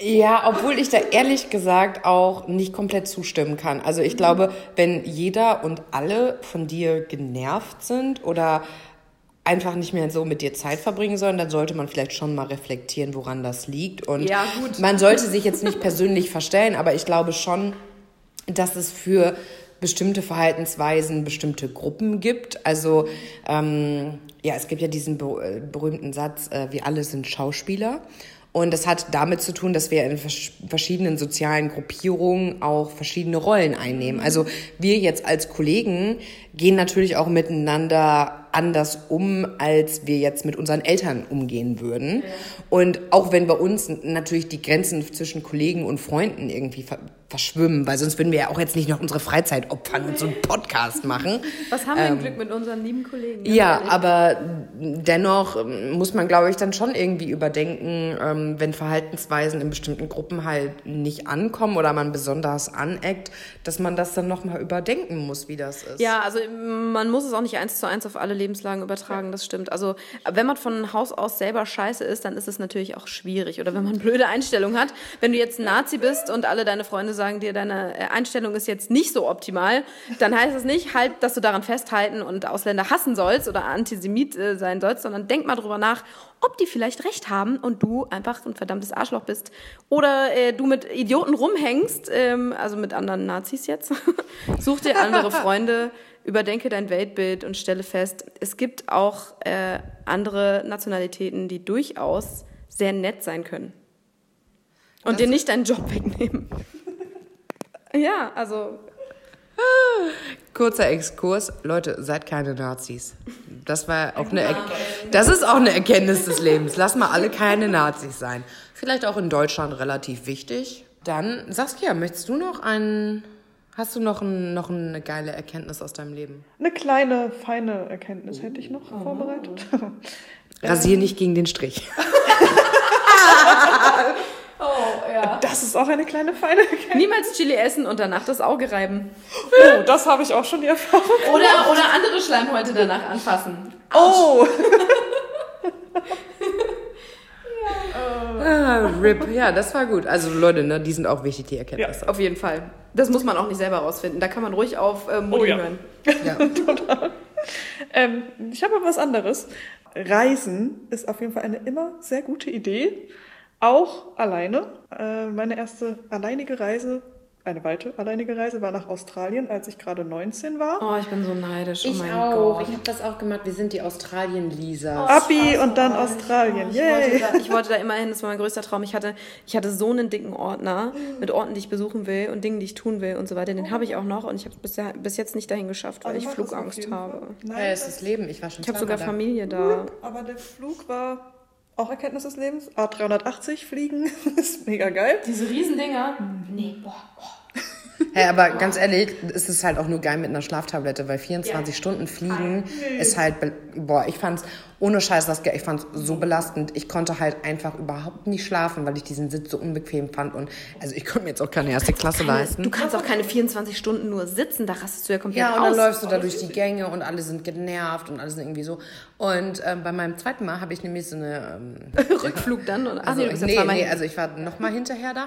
Ja, obwohl ich da ehrlich gesagt auch nicht komplett zustimmen kann. Also ich glaube, wenn jeder und alle von dir genervt sind oder einfach nicht mehr so mit dir Zeit verbringen sollen, dann sollte man vielleicht schon mal reflektieren, woran das liegt. Und Ja, man sollte sich jetzt nicht persönlich verstellen, aber ich glaube schon, dass es für bestimmte Verhaltensweisen bestimmte Gruppen gibt. Also ähm, ja, es gibt ja diesen äh, berühmten Satz, äh, wir alle sind Schauspieler. Und das hat damit zu tun, dass wir in vers verschiedenen sozialen Gruppierungen auch verschiedene Rollen einnehmen. Also wir jetzt als Kollegen gehen natürlich auch miteinander anders um, als wir jetzt mit unseren Eltern umgehen würden. Und auch wenn bei uns natürlich die Grenzen zwischen Kollegen und Freunden irgendwie verschwimmen, weil sonst würden wir ja auch jetzt nicht noch unsere Freizeit opfern und so einen Podcast machen. Was haben wir ähm, Glück mit unseren lieben Kollegen? Ja, ehrlich. aber dennoch ähm, muss man, glaube ich, dann schon irgendwie überdenken, ähm, wenn Verhaltensweisen in bestimmten Gruppen halt nicht ankommen oder man besonders aneckt, dass man das dann nochmal überdenken muss, wie das ist. Ja, also man muss es auch nicht eins zu eins auf alle Lebenslagen übertragen, das stimmt. Also wenn man von Haus aus selber scheiße ist, dann ist es natürlich auch schwierig. Oder wenn man blöde Einstellungen hat. Wenn du jetzt ein Nazi bist und alle deine Freunde sagen dir, deine äh, Einstellung ist jetzt nicht so optimal, dann heißt es nicht halt, dass du daran festhalten und Ausländer hassen sollst oder Antisemit äh, sein sollst, sondern denk mal drüber nach, ob die vielleicht recht haben und du einfach ein verdammtes Arschloch bist. Oder äh, du mit Idioten rumhängst, ähm, also mit anderen Nazis jetzt. Such dir andere Freunde, überdenke dein Weltbild und stelle fest, es gibt auch äh, andere Nationalitäten, die durchaus sehr nett sein können. Und das dir nicht deinen Job wegnehmen. Ja, also. Kurzer Exkurs. Leute, seid keine Nazis. Das war auch eine, er das ist auch eine Erkenntnis des Lebens. Lass mal alle keine Nazis sein. Vielleicht auch in Deutschland relativ wichtig. Dann, Saskia, möchtest du noch einen, hast du noch, ein, noch eine geile Erkenntnis aus deinem Leben? Eine kleine, feine Erkenntnis hätte ich noch oh. vorbereitet. Rasier nicht gegen den Strich. Ja. Das ist auch eine kleine feine Erkenntnis. Niemals Chili essen und danach das Auge reiben. Oh, das habe ich auch schon die Erfahrung. Oder, oder andere Schleimhäute danach anfassen. Oh! Ah, RIP, ja, das war gut. Also Leute, ne, die sind auch wichtig, die Erkenntnisse. Ja, auf jeden Fall. Das muss man auch nicht selber rausfinden. Da kann man ruhig auf äh, Mutti oh, ja. hören. Ja. Total. Ähm, ich habe was anderes. Reisen ist auf jeden Fall eine immer sehr gute Idee. Auch alleine. Äh, meine erste alleinige Reise, eine weite alleinige Reise, war nach Australien, als ich gerade 19 war. Oh, ich bin so neidisch. Oh ich mein auch. Gott. Ich habe das auch gemacht. Wir sind die Australien-Lisa. Oh, Abi und dann Australien. Ich, wollte da, ich wollte da immer hin. Das war mein größter Traum. Ich hatte, ich hatte so einen dicken Ordner mit Orten, die ich besuchen will und Dingen, die ich tun will und so weiter. Den habe ich auch noch und ich habe es bis, bis, jetzt nicht dahin geschafft, weil also ich Flugangst habe. Nein, ja, es ist das Leben. Ich war schon Ich habe sogar Familie da. Aber der Flug war auch Erkenntnis des Lebens. A380 fliegen. ist mega geil. Diese Riesendinger. Nee, boah, boah. Hey, aber ganz ehrlich, es ist halt auch nur geil mit einer Schlaftablette, weil 24 ja. Stunden fliegen ist halt, boah, ich fand's, ohne Scheiß, das, ich fand's so belastend. Ich konnte halt einfach überhaupt nicht schlafen, weil ich diesen Sitz so unbequem fand und, also ich konnte mir jetzt auch keine erste Klasse keine, leisten. Du kannst auch keine 24 Stunden nur sitzen, da rastest du ja komplett Ja, und dann aus. läufst du da durch die Gänge und alle sind genervt und alle sind irgendwie so. Und ähm, bei meinem zweiten Mal habe ich nämlich so eine... Ähm, Rückflug dann? Oder? Also, Ach, nee, nee, nee, also ich war noch mal hinterher da.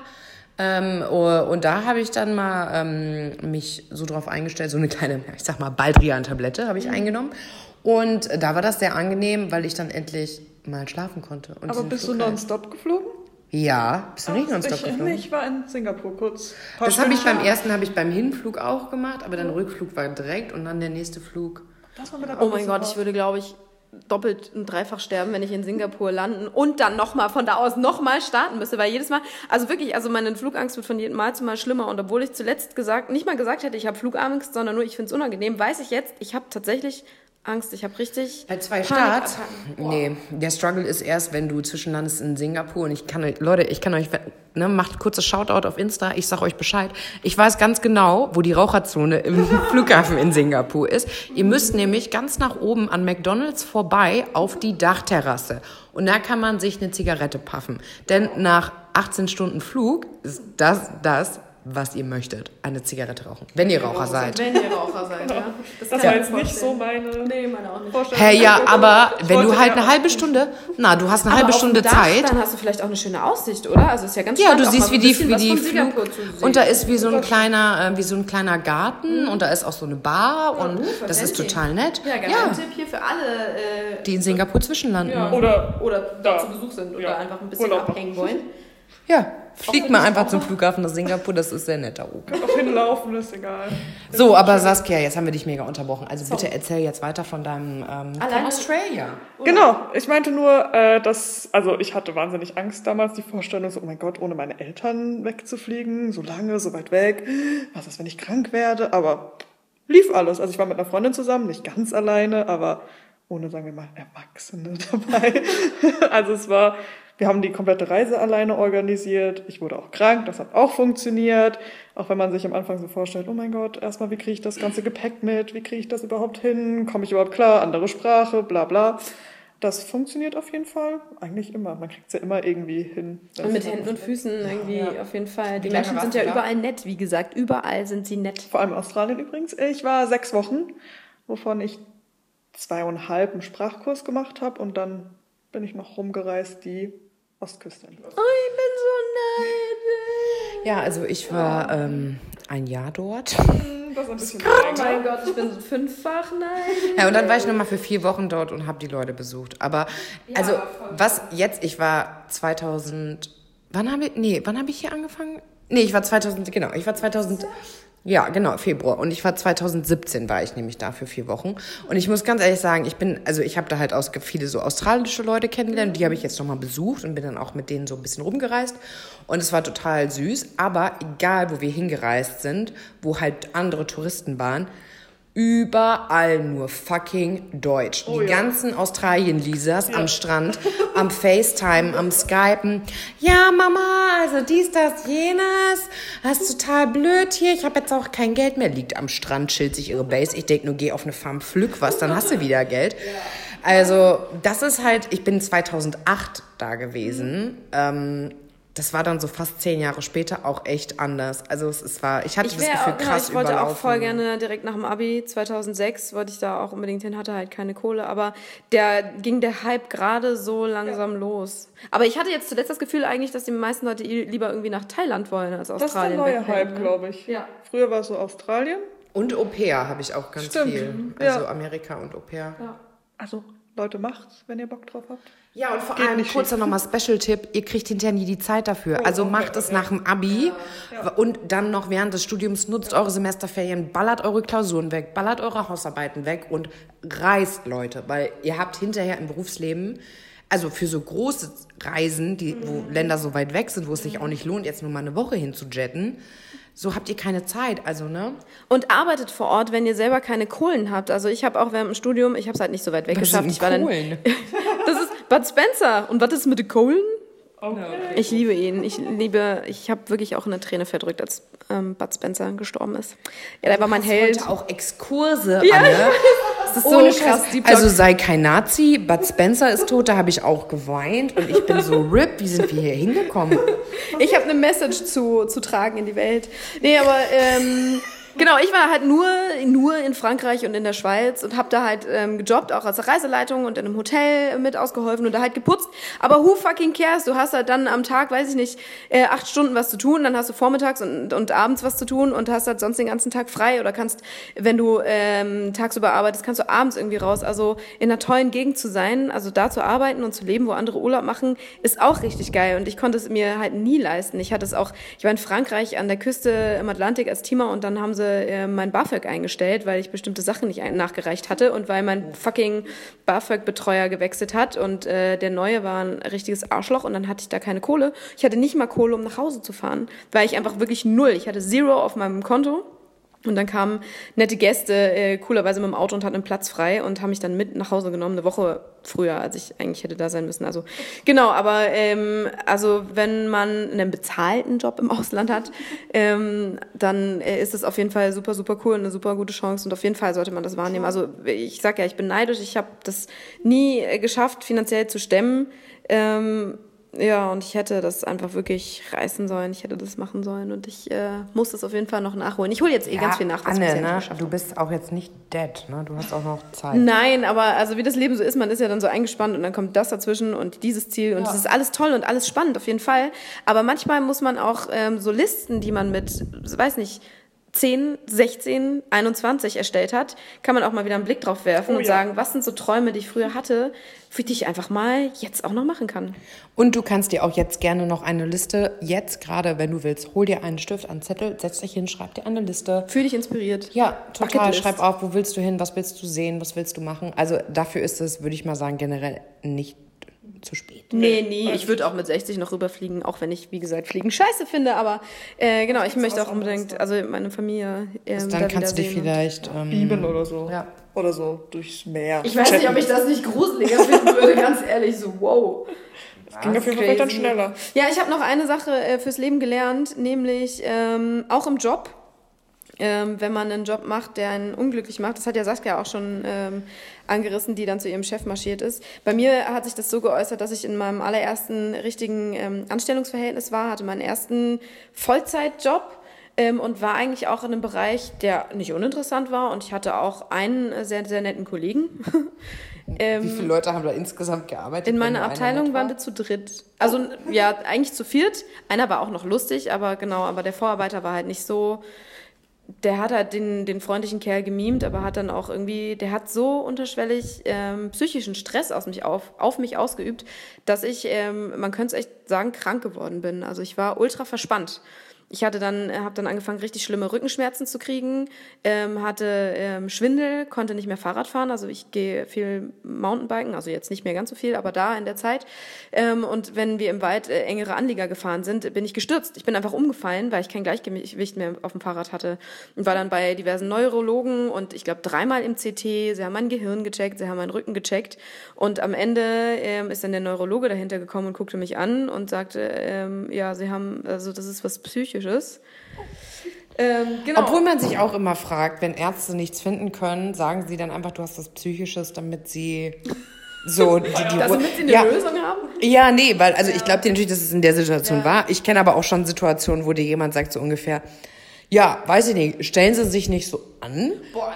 Ähm, oh, und da habe ich dann mal ähm, mich so drauf eingestellt, so eine kleine, ich sag mal, Baldrian-Tablette habe ich mhm. eingenommen. Und da war das sehr angenehm, weil ich dann endlich mal schlafen konnte. Und Aber bist Flug du nonstop geflogen? Ja, bist du nicht nonstop ich, geflogen? Ich war in Singapur kurz. Das habe ich beim ersten, habe ich beim Hinflug auch gemacht, aber der Rückflug war direkt und dann der nächste Flug. oh mein Gott, ich würde, glaube ich, doppelt und dreifach sterben, wenn ich in Singapur landen und dann nochmal von da aus nochmal starten müsste, weil jedes Mal, also wirklich, also meine Flugangst wird von jedem Mal zu Mal schlimmer und obwohl ich zuletzt gesagt, nicht mal gesagt hätte, ich habe Flugangst, sondern nur ich finde es unangenehm, weiß ich jetzt, ich habe tatsächlich Angst, ich habe richtig. Bei zwei Starts? Nee, der Struggle ist erst, wenn du zwischenlandest in Singapur und ich kann euch, Leute, ich kann euch, ne, macht kurzes Shoutout auf Insta, ich sag euch Bescheid. Ich weiß ganz genau, wo die Raucherzone im Flughafen in Singapur ist. Ihr müsst nämlich ganz nach oben an McDonalds vorbei auf die Dachterrasse. Und da kann man sich eine Zigarette puffen. Denn nach 18 Stunden Flug ist das das was ihr möchtet. Eine Zigarette rauchen. Wenn ihr Raucher seid. Wenn ihr Raucher seid, ja. Das, das war jetzt nicht so meine, nee, meine auch nicht. Vorstellung. Hey, ja, aber wenn du halt eine halbe Stunde, na, du hast eine aber halbe Stunde Dach, Zeit. Dann hast du vielleicht auch eine schöne Aussicht, oder? Also ist ja ganz Ja, du siehst, wie die, wie die Flug, und da ist wie so ein kleiner, äh, wie so ein kleiner Garten mhm. und da ist auch so eine Bar ja, und uh, das ist total nett. Ja, Geheimtipp ja. hier für alle, äh, die in Singapur zwischenlanden. Ja, oder, oder da zu Besuch sind oder einfach ein bisschen abhängen wollen. Ja, fliegt mal einfach zum Flughafen nach Singapur, das ist sehr nett da oben. Könnt auch hinlaufen, ist egal. So, aber Saskia, jetzt haben wir dich mega unterbrochen. Also so. bitte erzähl jetzt weiter von deinem ähm, von Australia. Genau, ich meinte nur, äh, dass, also ich hatte wahnsinnig Angst damals, die Vorstellung, so, oh mein Gott, ohne meine Eltern wegzufliegen, so lange, so weit weg. Was ist, wenn ich krank werde? Aber lief alles. Also ich war mit einer Freundin zusammen, nicht ganz alleine, aber ohne, sagen wir mal, Erwachsene dabei. also es war, wir haben die komplette Reise alleine organisiert. Ich wurde auch krank, das hat auch funktioniert. Auch wenn man sich am Anfang so vorstellt, oh mein Gott, erstmal, wie kriege ich das ganze Gepäck mit? Wie kriege ich das überhaupt hin? Komme ich überhaupt klar? Andere Sprache, bla bla. Das funktioniert auf jeden Fall eigentlich immer. Man kriegt es ja immer irgendwie hin. Und mit Händen und Füßen irgendwie ja. auf jeden Fall. Die Menschen sind ja überall nett, wie gesagt. Überall sind sie nett. Vor allem in Australien übrigens. Ich war sechs Wochen, wovon ich zweieinhalb einen Sprachkurs gemacht habe und dann bin ich noch rumgereist, die Ostküste. Oh, ich bin so neidisch. Ja, also ich war ähm, ein Jahr dort. Das ein bisschen oh mein Gott, ich bin fünffach neidisch. Ja, und dann war ich nochmal für vier Wochen dort und habe die Leute besucht. Aber, also, was jetzt, ich war 2000, wann habe ich, nee, wann habe ich hier angefangen? Nee, ich war 2000, genau, ich war 2000, ja, genau, Februar. Und ich war 2017, war ich nämlich da für vier Wochen. Und ich muss ganz ehrlich sagen, ich bin, also ich habe da halt aus, viele so australische Leute kennengelernt. Die habe ich jetzt nochmal besucht und bin dann auch mit denen so ein bisschen rumgereist. Und es war total süß. Aber egal, wo wir hingereist sind, wo halt andere Touristen waren, überall nur fucking Deutsch. Oh, die ja. ganzen Australien-Lisas ja. am Strand, am FaceTime, am Skypen. Ja, Mama, also dies, das, jenes. Das ist total blöd hier. Ich habe jetzt auch kein Geld mehr. Liegt am Strand, chillt sich ihre Base. Ich denk nur, geh auf eine Farm, pflück was, dann hast du wieder Geld. Also, das ist halt, ich bin 2008 da gewesen. Ähm, das war dann so fast zehn Jahre später auch echt anders. Also es, es war, ich hatte ich das Gefühl, krass ja, Ich wollte überlaufen. auch voll gerne direkt nach dem Abi 2006 wollte ich da auch unbedingt hin, hatte halt keine Kohle, aber der ging der Hype gerade so langsam ja. los. Aber ich hatte jetzt zuletzt das Gefühl eigentlich, dass die meisten Leute lieber irgendwie nach Thailand wollen als Australien. Das ist der neue Hype, ne? glaube ich. Ja. Früher war es so Australien. Und Au pair habe ich auch ganz Stimmt. viel. Also ja. Amerika und Au pair. Ja. Also Leute, macht's, wenn ihr Bock drauf habt. Ja, und vor Geht allem kurzer nochmal Special-Tipp, ihr kriegt hinterher nie die Zeit dafür. Oh, also macht okay, es okay. nach dem Abi ja, ja. und dann noch während des Studiums, nutzt eure Semesterferien, ballert eure Klausuren weg, ballert eure Hausarbeiten weg und reist, Leute. Weil ihr habt hinterher im Berufsleben, also für so große Reisen, die, wo mhm. Länder so weit weg sind, wo es sich auch nicht lohnt, jetzt nur mal eine Woche hinzujetten, so habt ihr keine Zeit, also ne? Und arbeitet vor Ort, wenn ihr selber keine Kohlen habt. Also ich habe auch während dem Studium, ich habe es halt nicht so weit weg was geschafft. Sind ich war Kohlen? Dann, das ist Bud Spencer. Und was ist mit den Kohlen? Okay. Ich liebe ihn. Ich liebe, ich habe wirklich auch eine Träne verdrückt, als ähm, Bud Spencer gestorben ist. Ja, der war mein Held. heute auch Exkurse, ja. Das ist so Ohne krass. Also sei kein Nazi, Bud Spencer ist tot, da habe ich auch geweint und ich bin so RIP, wie sind wir hier hingekommen? Ich habe eine Message zu, zu tragen in die Welt. Nee, aber ähm, Genau, ich war halt nur, nur in Frankreich und in der Schweiz und habe da halt ähm, gejobbt, auch als Reiseleitung und in einem Hotel mit ausgeholfen und da halt geputzt. Aber who fucking cares? Du hast halt dann am Tag, weiß ich nicht, äh, acht Stunden was zu tun, dann hast du vormittags und, und abends was zu tun und hast halt sonst den ganzen Tag frei oder kannst, wenn du ähm, tagsüber arbeitest, kannst du abends irgendwie raus. Also in einer tollen Gegend zu sein, also da zu arbeiten und zu leben, wo andere Urlaub machen, ist auch richtig geil und ich konnte es mir halt nie leisten. Ich hatte es auch, ich war in Frankreich an der Küste im Atlantik als Teamer und dann haben sie äh, mein BAföG eingestellt, weil ich bestimmte Sachen nicht nachgereicht hatte und weil mein fucking BAföG-Betreuer gewechselt hat und äh, der neue war ein richtiges Arschloch und dann hatte ich da keine Kohle. Ich hatte nicht mal Kohle, um nach Hause zu fahren, weil ich einfach wirklich null, ich hatte Zero auf meinem Konto und dann kamen nette Gäste, äh, coolerweise mit dem Auto und hatten einen Platz frei und haben mich dann mit nach Hause genommen, eine Woche früher, als ich eigentlich hätte da sein müssen. Also genau, aber ähm, also wenn man einen bezahlten Job im Ausland hat, ähm, dann äh, ist es auf jeden Fall super, super cool und eine super gute Chance und auf jeden Fall sollte man das wahrnehmen. Also ich sag ja, ich bin neidisch, ich habe das nie äh, geschafft, finanziell zu stemmen. Ähm, ja, und ich hätte das einfach wirklich reißen sollen. Ich hätte das machen sollen und ich äh, muss das auf jeden Fall noch nachholen. Ich hole jetzt eh ja, ganz viel nach. Anne, ne? du bist auch jetzt nicht dead, ne? Du hast auch noch Zeit. Nein, aber also wie das Leben so ist, man ist ja dann so eingespannt und dann kommt das dazwischen und dieses Ziel und es ja. ist alles toll und alles spannend auf jeden Fall. Aber manchmal muss man auch ähm, so Listen, die man mit, weiß nicht, 10, 16, 21 erstellt hat, kann man auch mal wieder einen Blick drauf werfen oh, und ja. sagen, was sind so Träume, die ich früher hatte, für die ich einfach mal jetzt auch noch machen kann. Und du kannst dir auch jetzt gerne noch eine Liste, jetzt gerade, wenn du willst, hol dir einen Stift, einen Zettel, setz dich hin, schreib dir eine Liste. Fühl dich inspiriert. Ja, total. Schreib auf, wo willst du hin, was willst du sehen, was willst du machen. Also dafür ist es, würde ich mal sagen, generell nicht zu spät. Nee, nee, ich würde auch mit 60 noch rüberfliegen, auch wenn ich, wie gesagt, Fliegen scheiße finde. Aber äh, genau, ich möchte auch unbedingt, also meine Familie. Ähm, Dann da kannst du dich vielleicht. Ähm, oder so. Ja. Oder so durchs Meer. Ich weiß nicht, ob ich das nicht gruseliger finden würde, ganz ehrlich, so wow. Ging auf jeden Fall dann schneller. Ja, ich habe noch eine Sache äh, fürs Leben gelernt, nämlich ähm, auch im Job. Ähm, wenn man einen Job macht, der einen unglücklich macht, das hat ja Saskia auch schon ähm, angerissen, die dann zu ihrem Chef marschiert ist. Bei mir hat sich das so geäußert, dass ich in meinem allerersten richtigen ähm, Anstellungsverhältnis war, hatte meinen ersten Vollzeitjob ähm, und war eigentlich auch in einem Bereich, der nicht uninteressant war. Und ich hatte auch einen sehr, sehr netten Kollegen. Wie viele Leute haben da insgesamt gearbeitet? In meiner Abteilung waren war? wir zu dritt. Also ja, eigentlich zu viert. Einer war auch noch lustig, aber genau, aber der Vorarbeiter war halt nicht so. Der hat halt den, den freundlichen Kerl gemimt, aber hat dann auch irgendwie, der hat so unterschwellig ähm, psychischen Stress aus mich auf, auf mich ausgeübt, dass ich, ähm, man könnte es echt sagen, krank geworden bin. Also ich war ultra verspannt. Ich hatte dann, habe dann angefangen, richtig schlimme Rückenschmerzen zu kriegen, ähm, hatte ähm, Schwindel, konnte nicht mehr Fahrrad fahren. Also ich gehe viel Mountainbiken, also jetzt nicht mehr ganz so viel, aber da in der Zeit. Ähm, und wenn wir im Wald äh, engere Anlieger gefahren sind, bin ich gestürzt. Ich bin einfach umgefallen, weil ich kein Gleichgewicht mehr auf dem Fahrrad hatte. Und war dann bei diversen Neurologen und ich glaube dreimal im CT. Sie haben mein Gehirn gecheckt, sie haben meinen Rücken gecheckt. Und am Ende ähm, ist dann der Neurologe dahinter gekommen und guckte mich an und sagte, ähm, ja, sie haben, also das ist was Psychisches. Ähm, genau. Obwohl man sich auch immer fragt, wenn Ärzte nichts finden können, sagen sie dann einfach, du hast was Psychisches, damit sie so die, die damit sie eine ja, Lösung haben? Ja, nee, weil also ich glaube dir natürlich, dass es in der Situation war. Ich kenne aber auch schon Situationen, wo dir jemand sagt so ungefähr, ja, weiß ich nicht, stellen Sie sich nicht so an,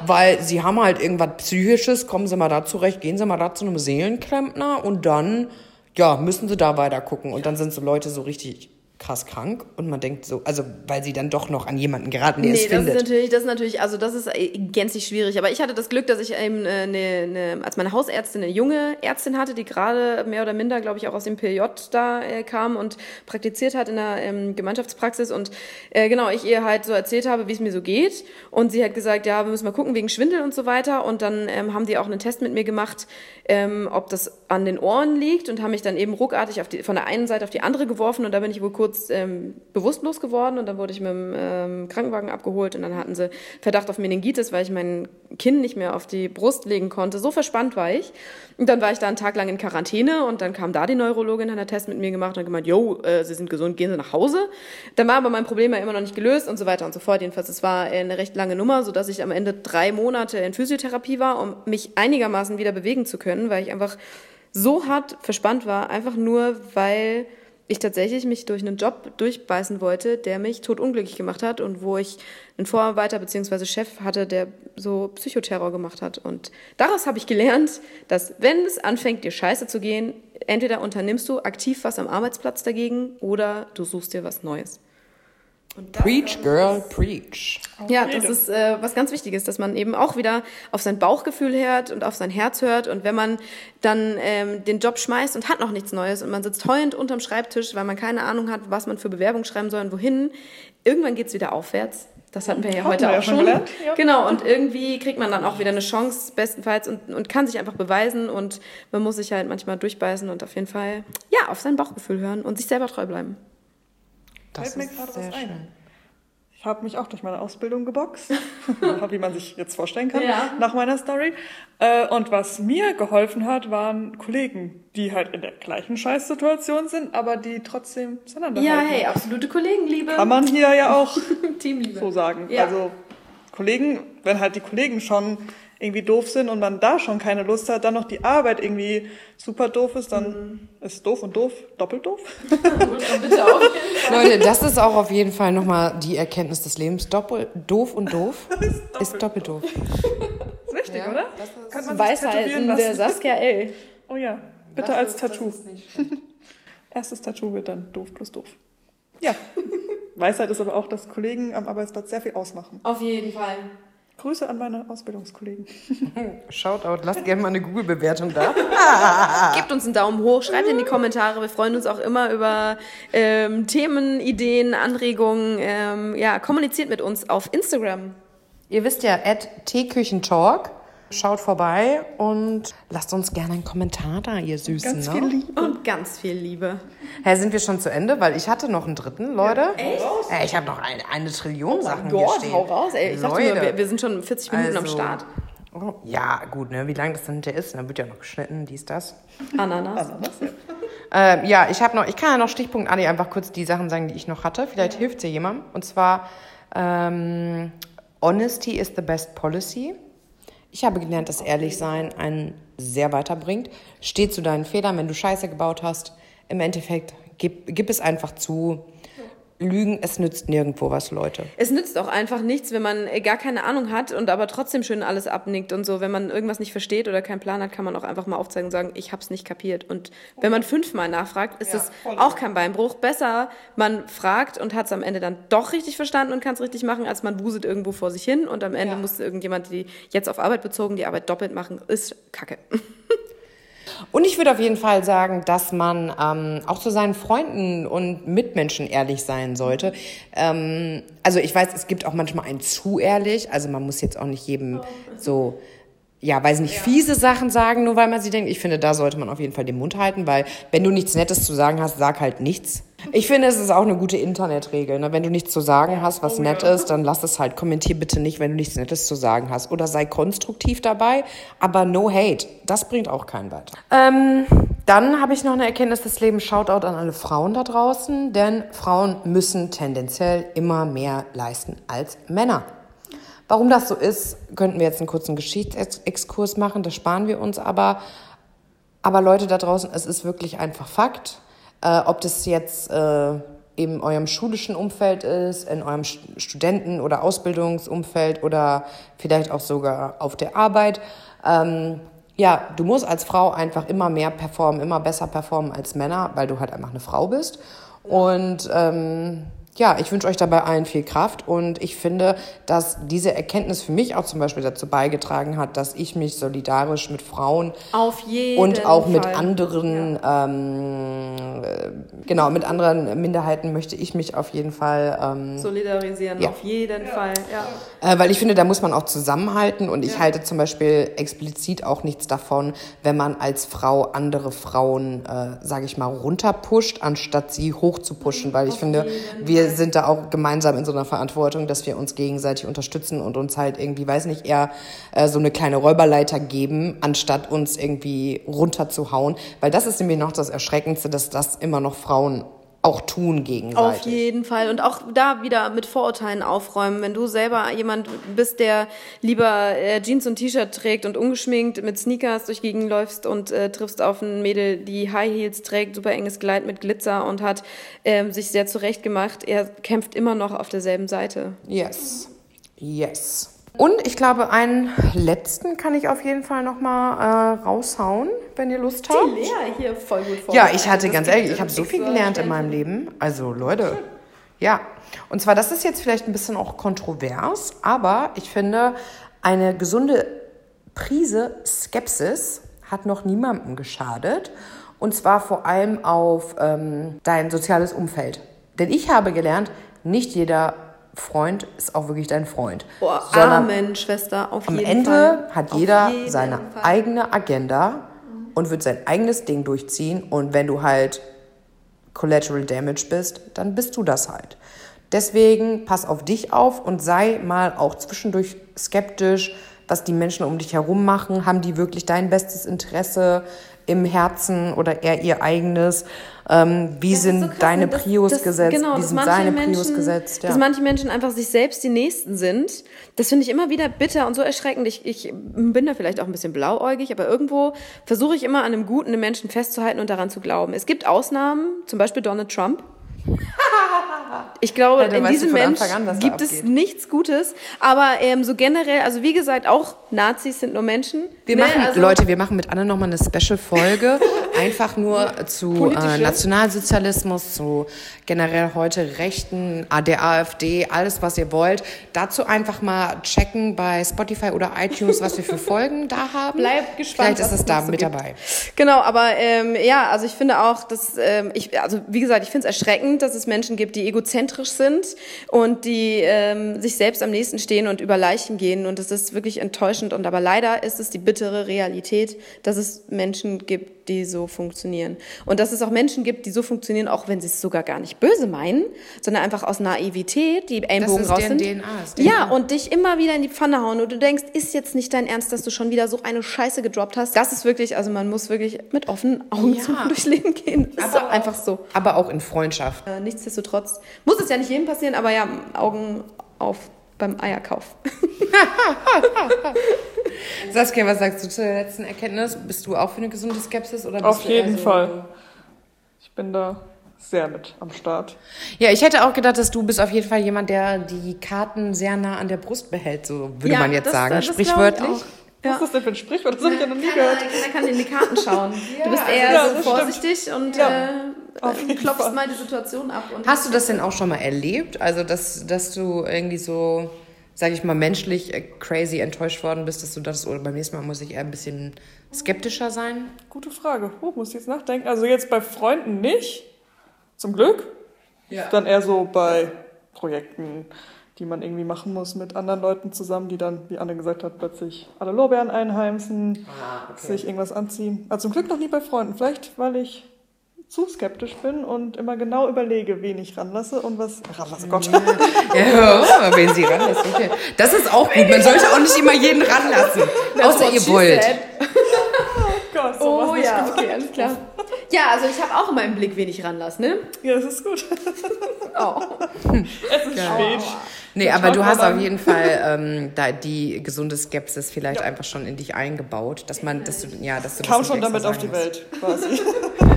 weil Sie haben halt irgendwas Psychisches, kommen Sie mal da zurecht, gehen Sie mal da zu einem Seelenklempner und dann, ja, müssen Sie da weiter gucken. Und dann sind so Leute so richtig krass krank und man denkt so, also weil sie dann doch noch an jemanden geraten, der es Nee, das findet. ist natürlich, das ist natürlich, also das ist äh, gänzlich schwierig. Aber ich hatte das Glück, dass ich eben äh, ne, ne, als meine Hausärztin eine junge Ärztin hatte, die gerade mehr oder minder, glaube ich, auch aus dem PJ da äh, kam und praktiziert hat in der ähm, Gemeinschaftspraxis. Und äh, genau, ich ihr halt so erzählt habe, wie es mir so geht. Und sie hat gesagt, ja, wir müssen mal gucken wegen Schwindel und so weiter. Und dann ähm, haben die auch einen Test mit mir gemacht, ähm, ob das an den Ohren liegt und haben mich dann eben ruckartig die, von der einen Seite auf die andere geworfen und da bin ich wohl kurz ähm, bewusstlos geworden und dann wurde ich mit dem ähm, Krankenwagen abgeholt und dann hatten sie Verdacht auf Meningitis, weil ich mein Kinn nicht mehr auf die Brust legen konnte. So verspannt war ich. Und dann war ich da einen Tag lang in Quarantäne und dann kam da die Neurologin, hat einen Test mit mir gemacht und gemeint, yo, äh, Sie sind gesund, gehen Sie nach Hause. Dann war aber mein Problem ja immer noch nicht gelöst und so weiter und so fort. Jedenfalls, es war eine recht lange Nummer, sodass ich am Ende drei Monate in Physiotherapie war, um mich einigermaßen wieder bewegen zu können, weil ich einfach so hart verspannt war, einfach nur, weil ich tatsächlich mich durch einen Job durchbeißen wollte, der mich totunglücklich gemacht hat und wo ich einen Vorarbeiter bzw. Chef hatte, der so Psychoterror gemacht hat. Und daraus habe ich gelernt, dass wenn es anfängt, dir scheiße zu gehen, entweder unternimmst du aktiv was am Arbeitsplatz dagegen oder du suchst dir was Neues. Preach, girl, preach. Ja, das ist äh, was ganz Wichtiges, dass man eben auch wieder auf sein Bauchgefühl hört und auf sein Herz hört. Und wenn man dann ähm, den Job schmeißt und hat noch nichts Neues und man sitzt heulend unterm Schreibtisch, weil man keine Ahnung hat, was man für Bewerbung schreiben soll und wohin, irgendwann geht's wieder aufwärts. Das hatten wir ja heute wir auch schon ja. Genau, und irgendwie kriegt man dann auch wieder eine Chance, bestenfalls, und, und kann sich einfach beweisen. Und man muss sich halt manchmal durchbeißen und auf jeden Fall, ja, auf sein Bauchgefühl hören und sich selber treu bleiben. Das Fällt mir gerade was ein. schön. Ich habe mich auch durch meine Ausbildung geboxt, wie man sich jetzt vorstellen kann, Ja. nach meiner Story. Äh, Und was mir geholfen hat, waren Kollegen, die halt in der gleichen Scheißsituation sind, aber die trotzdem zueinander Ja, halten. hey, absolute Kollegenliebe. Kann man hier ja auch Teamliebe. so sagen. Ja. Also Kollegen, wenn halt die Kollegen schon irgendwie doof sind und man da schon keine Lust hat, dann noch die Arbeit irgendwie super doof ist, dann ist doof und doof doppelt doof. Leute, das ist auch auf jeden Fall nochmal die Erkenntnis des Lebens. Doppel, doof und doof ist doppelt doof. ist wichtig, Ja, oder? das ist- man Weisheiten der. Saskia L. Oh ja, bitte als Tattoo. Erstes Tattoo wird dann doof plus doof. Ja. Weisheit ist aber auch, dass Kollegen am Arbeitsplatz sehr viel ausmachen. Auf jeden Fall. Grüße an meine Ausbildungskollegen. Shoutout, lasst gerne mal eine Google-Bewertung da. Gebt uns einen Daumen hoch, schreibt in die Kommentare. Wir freuen uns auch immer über ähm, Themen, Ideen, Anregungen. Ähm, ja, kommuniziert mit uns auf Instagram. Ihr wisst ja, at Teeküchentalk Schaut vorbei und lasst uns gerne einen Kommentar da, ihr Süßen. Ganz ne? viel Liebe. Und ganz viel Liebe. Hä, sind wir schon zu Ende? Weil ich hatte noch einen dritten, Leute. Echt? Äh, ich habe noch eine, eine Trillion Sachen hier Gott, stehen. hau raus, ey. Ich dachte Leute. nur, wir, wir sind schon 40 Minuten am Also, Start. Oh, ja, gut, ne? Wie lange das dann hinterher ist, dann wird ja noch geschnitten, dies, das. Ananas. Äh, ja, ich habe noch, ich kann ja noch Stichpunkt Anni einfach kurz die Sachen sagen, die ich noch hatte. Vielleicht hilft sie jemandem. Und zwar ähm, Honesty is the best policy. Ich habe gelernt, dass ehrlich sein einen sehr weiterbringt. Steh zu deinen Fehlern, wenn du Scheiße gebaut hast. Im Endeffekt gib, gib es einfach zu. Lügen, es nützt nirgendwo was, Leute. Es nützt auch einfach nichts, wenn man äh, gar keine Ahnung hat und aber trotzdem schön alles abnickt und so. Wenn man irgendwas nicht versteht oder keinen Plan hat, kann man auch einfach mal aufzeigen und sagen, ich hab's nicht kapiert. Und wenn man fünfmal nachfragt, ist das auch kein Beinbruch. Besser, man fragt und hat's am Ende dann doch richtig verstanden und kann's richtig machen, als man wuselt irgendwo vor sich hin und am Ende muss irgendjemand, die jetzt auf Arbeit bezogen, die Arbeit doppelt machen, ist Kacke. Und ich würde auf jeden Fall sagen, dass man ähm, auch zu seinen Freunden und Mitmenschen ehrlich sein sollte. Ähm, also ich weiß, es gibt auch manchmal ein zu ehrlich. Also man muss jetzt auch nicht jedem so, ja, weiß nicht, fiese Sachen sagen, nur weil man sie denkt. Ich finde, da sollte man auf jeden Fall den Mund halten, weil wenn du nichts Nettes zu sagen hast, sag halt nichts. Ich finde, es ist auch eine gute Internetregel. Ne? Wenn du nichts zu sagen hast, was nett ist, dann lass es halt. Kommentier bitte nicht, wenn du nichts Nettes zu sagen hast. Oder sei konstruktiv dabei, aber no hate. Das bringt auch keinen weiter. Ähm, dann habe ich noch eine Erkenntnis des Lebens. Shoutout an alle Frauen da draußen. Denn Frauen müssen tendenziell immer mehr leisten als Männer. Warum das so ist, könnten wir jetzt einen kurzen Geschichtsexkurs machen. Das sparen wir uns aber. Aber Leute da draußen, es ist wirklich einfach Fakt. Äh, ob das jetzt äh, in eurem schulischen Umfeld ist, in eurem St- Studenten- oder Ausbildungsumfeld oder vielleicht auch sogar auf der Arbeit. Ähm, ja, du musst als Frau einfach immer mehr performen, immer besser performen als Männer, weil du halt einfach eine Frau bist. Und ähm, ja, ich wünsche euch dabei allen viel Kraft und ich finde, dass diese Erkenntnis für mich auch zum Beispiel dazu beigetragen hat, dass ich mich solidarisch mit Frauen Auf jeden und auch mit Fall. anderen, ähm, äh, genau, mit anderen Minderheiten möchte ich mich auf jeden Fall, ähm, Solidarisieren, Ja. auf jeden Fall. Ja. äh, weil ich finde, da muss man auch zusammenhalten und ich halte zum Beispiel explizit auch nichts davon, wenn man als Frau andere Frauen, äh, sage ich mal, runterpusht, anstatt sie hoch zu pushen, weil ich finde, wir sind da auch gemeinsam in so einer Verantwortung, dass wir uns gegenseitig unterstützen und uns halt irgendwie, weiß nicht, eher äh, so eine kleine Räuberleiter geben, anstatt uns irgendwie runterzuhauen, weil das ist nämlich noch das Erschreckendste, dass das immer noch Frauen auch tun gegenseitig. Auf jeden Fall. Und auch da wieder mit Vorurteilen aufräumen. Wenn du selber jemand bist, der lieber äh, Jeans und T-Shirt trägt und ungeschminkt mit Sneakers durch Gegend läufst und äh, triffst auf ein Mädel, die High Heels trägt, super enges Kleid mit Glitzer und hat ähm, sich sehr zurecht gemacht, er kämpft immer noch auf derselben Seite. Yes. Yes. Und ich glaube, einen letzten kann ich auf jeden Fall noch mal äh, raushauen, wenn ihr Lust habt. Lea hier voll gut Ja, ich hatte ganz ehrlich, ich habe so viel gelernt in meinem Leben. Also Leute, ja. Und zwar, das ist jetzt vielleicht ein bisschen auch kontrovers, aber ich finde, eine gesunde Prise Skepsis hat noch niemandem geschadet. Und zwar vor allem auf ähm, dein soziales Umfeld. Denn ich habe gelernt, nicht jeder Freund ist auch wirklich dein Freund. Boah, sondern Amen, Schwester, auf am jeden Ende Fall. hat Auf jeder jeden seine Fall. eigene Agenda und wird sein eigenes Ding durchziehen. Und wenn du halt collateral damage bist, dann bist du das halt. Deswegen pass auf dich auf und sei mal auch zwischendurch skeptisch, was die Menschen um dich herum machen. Haben die wirklich dein bestes Interesse im Herzen oder eher ihr eigenes? Ähm, wie Das sind so krass, deine ne? Das- Prios das- gesetzt? Genau, wie dass sind manche seine Menschen, Prios gesetzt? Ja. Dass manche Menschen einfach sich selbst die Nächsten sind. Das finde ich immer wieder bitter und so erschreckend. Ich, ich bin da vielleicht auch ein bisschen blauäugig, aber irgendwo versuche ich immer an einem guten Menschen festzuhalten und daran zu glauben. Es gibt Ausnahmen, zum Beispiel Donald Trump. Ich glaube, Ja, in diesem Mensch an, gibt es nichts Gutes. Aber ähm, so generell, also wie gesagt, auch Nazis sind nur Menschen. Wir Ne? machen, also, Leute, wir machen mit Anne nochmal eine Special-Folge, einfach nur zu äh. Nationalsozialismus, zu generell heute Rechten, der AfD, alles, was ihr wollt. Dazu einfach mal checken bei Spotify oder iTunes, was wir für Folgen da haben. Bleibt gespannt, Vielleicht ist es da so mit gibt. dabei. Genau, aber ähm, ja, also ich finde auch, dass ähm, ich, also wie gesagt, ich finde es erschreckend, dass es Menschen gibt, die egozentrisch sind und die ähm, sich selbst am nächsten stehen und über Leichen gehen. Und das ist wirklich enttäuschend. Und aber leider ist es die bittere Realität, dass es Menschen gibt, die so funktionieren. Und dass es auch Menschen gibt, die so funktionieren, auch wenn sie es sogar gar nicht böse meinen, sondern einfach aus Naivität, die Ellenbogen raus sind. DNA, ist ja, DNA. und dich immer wieder in die Pfanne hauen und du denkst, ist jetzt nicht dein Ernst, dass du schon wieder so eine Scheiße gedroppt hast. Das ist wirklich, also man muss wirklich mit offenen Augen Ja. zum durchs Leben gehen. Das ist Aber- doch einfach so. Aber auch in Freundschaft. Äh, nichtsdestotrotz muss es ja nicht jedem passieren, aber ja, Augen auf beim Eierkauf. Saskia, was sagst du zur letzten Erkenntnis? Bist du auch für eine gesunde Skepsis? Oder bist Auf du eher jeden so- Fall. Ich bin da sehr mit am Start. Ja, ich hätte auch gedacht, dass du bist auf jeden Fall jemand, der die Karten sehr nah an der Brust behält, so würde Ja, man jetzt das- sagen, das sprichwörtlich. auch. Was Ja. ist das denn für ein Sprichwort? Das habe ich ja noch nie gehört. keiner kann in die Karten schauen. du bist eher Ja, so vorsichtig und Ja, äh, äh, jeden klopfst Fall. mal die Situation ab. Und Hast du das denn auch schon mal erlebt? Also, dass, dass du irgendwie so, sag ich mal, menschlich äh, crazy enttäuscht worden bist, dass du das, oder beim nächsten Mal muss ich eher ein bisschen skeptischer sein? Gute Frage. Oh, muss ich jetzt nachdenken. Also jetzt bei Freunden nicht. Zum Glück. Ja. Dann eher so bei Projekten, die man irgendwie machen muss mit anderen Leuten zusammen, die dann, wie Anne gesagt hat, plötzlich alle Lorbeeren einheimsen, sich irgendwas anziehen. Also zum Glück noch nie bei Freunden. Vielleicht, weil ich zu skeptisch bin und immer genau überlege, wen ich ranlasse und was. Ranlasse, Gott. Ja, wen sie ranlässt. Okay. Das ist auch gut. Man sollte auch nicht immer jeden ranlassen. Außer ihr wollt. Gott, so Oh ja, gemacht. okay, alles klar. Ja, also ich habe auch immer im Blick, wen ich ranlasse, ne? Ja, das ist gut. Oh. Es ist spät. Nee, aber du schaut hast auf jeden Fall ähm, da die gesunde Skepsis vielleicht einfach schon in dich eingebaut, dass man, dass du, ja, dass du Kam schon damit auf die. Welt, quasi.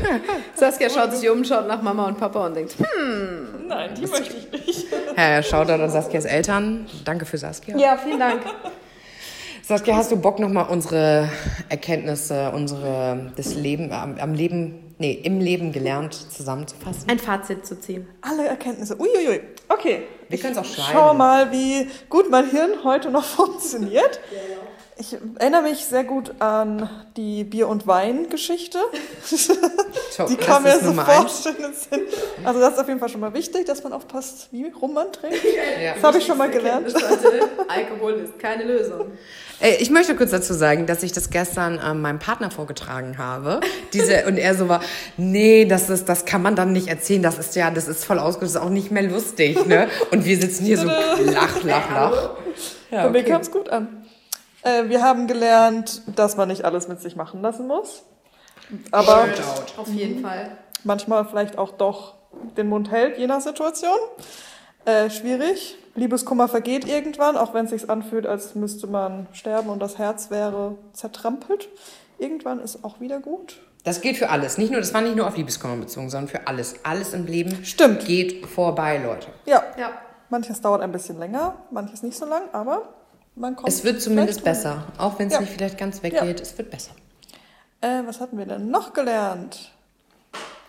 Saskia schaut sich um, schaut nach Mama und Papa und denkt, hm. Nein, die möchte ich nicht. Ja, Shoutout an Saskias Eltern. Danke für Saskia. Ja, vielen Dank. Saskia, hast du Bock nochmal unsere Erkenntnisse, unsere das Leben am, am Leben, nee, im Leben gelernt zusammenzufassen? Ein Fazit zu ziehen. Alle Erkenntnisse. Uiuiui. Okay. Wir können es auch Ich schreiben. Schau mal, wie gut mein Hirn heute noch funktioniert. Ich erinnere mich sehr gut an die Bier- und Wein-Geschichte. Top, Die kam mir sofort in den Sinn. Also das ist auf jeden Fall schon mal wichtig, dass man aufpasst, wie rum man trinkt. Ja. Das habe ich schon mal gelernt. Alkohol ist keine Lösung. Ich möchte kurz dazu sagen, dass ich das gestern ähm, meinem Partner vorgetragen habe. Diese, und er so war, nee, das ist, das kann man dann nicht erzählen. Das ist ja, das ist voll ausgelöst, das ist auch nicht mehr lustig, ne? Und wir sitzen hier so, lach, lach, lach. Ja, Bei mir kam es gut an. Äh, wir haben gelernt, dass man nicht alles mit sich machen lassen muss. Aber Auf jeden Fall. manchmal vielleicht auch doch den Mund hält, je nach Situation. Äh, schwierig. Liebeskummer vergeht irgendwann, auch wenn es sich anfühlt, als müsste man sterben und das Herz wäre zertrampelt. Irgendwann ist auch wieder gut. Das gilt für alles. Nicht nur, das war nicht nur auf Liebeskummer bezogen, sondern für alles. Alles im Leben Stimmt. geht vorbei, Leute. Ja, Ja. manches dauert ein bisschen länger, manches nicht so lang, aber man kommt. Es wird zumindest besser. Auch wenn es Ja. nicht vielleicht ganz weggeht, es wird besser. Äh, was hatten wir denn noch gelernt?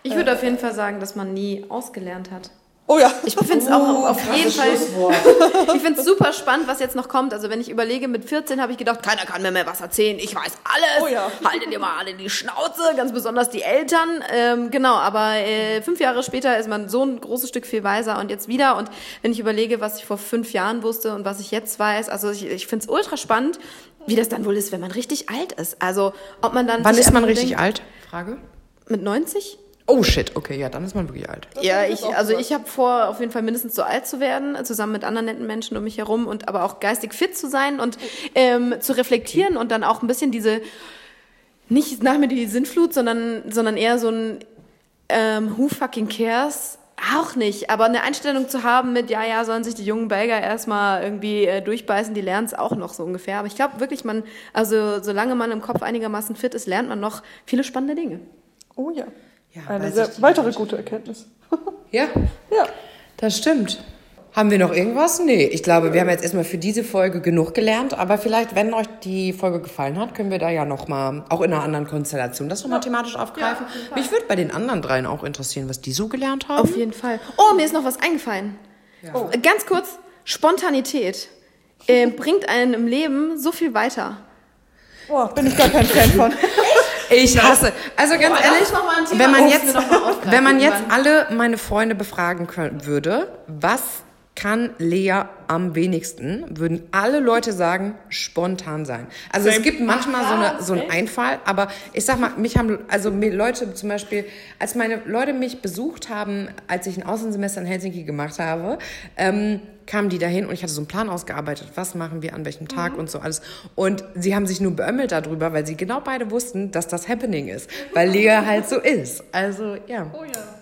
Ich würde auf jeden Fall sagen, dass man nie ausgelernt hat. Oh ja. Ich finde es auch auf jeden Fall. Ich finde es super spannend, was jetzt noch kommt. Also wenn ich überlege, mit 14 habe ich gedacht, keiner kann mir mehr was erzählen. Ich weiß alles. Oh ja. Haltet ihr mal alle die Schnauze, ganz besonders die Eltern. Ähm, genau, aber äh, fünf Jahre später ist man so ein großes Stück viel weiser und jetzt wieder. Und wenn ich überlege, was ich vor fünf Jahren wusste und was ich jetzt weiß, also ich, ich finde es ultra spannend, wie das dann wohl ist, wenn man richtig alt ist. Also ob man dann Wann ist man richtig denkt, alt? Frage. Mit 90? Oh shit, okay, ja, dann ist man wirklich alt. Das Ja, ich also ich habe vor, auf jeden Fall mindestens so alt zu werden, zusammen mit anderen netten Menschen um mich herum und aber auch geistig fit zu sein und ähm, zu reflektieren und dann auch ein bisschen diese, nicht nach mir die Sinnflut, sondern, sondern eher so ein ähm, Who fucking cares? Auch nicht, aber eine Einstellung zu haben mit, ja, ja, sollen sich die jungen Belgier erstmal irgendwie äh, durchbeißen, die lernen es auch noch so ungefähr. Aber ich glaube wirklich, man, also solange man im Kopf einigermaßen fit ist, lernt man noch viele spannende Dinge. Oh ja. Ja, Eine sehr, weitere gute Erkenntnis. Ja, Ja. das stimmt. Haben wir noch irgendwas? Nee, ich glaube, wir haben jetzt erstmal für diese Folge genug gelernt, aber vielleicht, wenn euch die Folge gefallen hat, können wir da ja nochmal, auch in einer anderen Konstellation, das nochmal thematisch aufgreifen. Mich würde bei den anderen dreien auch interessieren, was die so gelernt haben. Auf jeden Fall. Oh, mir ist noch was eingefallen. Oh. Ganz kurz, Spontanität äh, bringt einen im Leben so viel weiter. Boah, bin ich gar kein Fan von. Ich hasse. Also ganz Boah, ehrlich, wenn man jetzt, wenn man jetzt alle meine Freunde befragen können, würde, was kann Lea am wenigsten, würden alle Leute sagen, spontan sein. Also es Same. gibt manchmal so, eine, so einen? Einfall, aber ich sag mal, mich haben, also Leute zum Beispiel, als meine Leute mich besucht haben, als ich ein Außensemester in Helsinki gemacht habe, ähm, kamen die dahin und ich hatte so einen Plan ausgearbeitet, was machen wir an welchem Tag und so alles. Und sie haben sich nur beömmelt darüber, weil sie genau beide wussten, dass das Happening ist, weil Lea halt so ist. Also ja. Oh ja.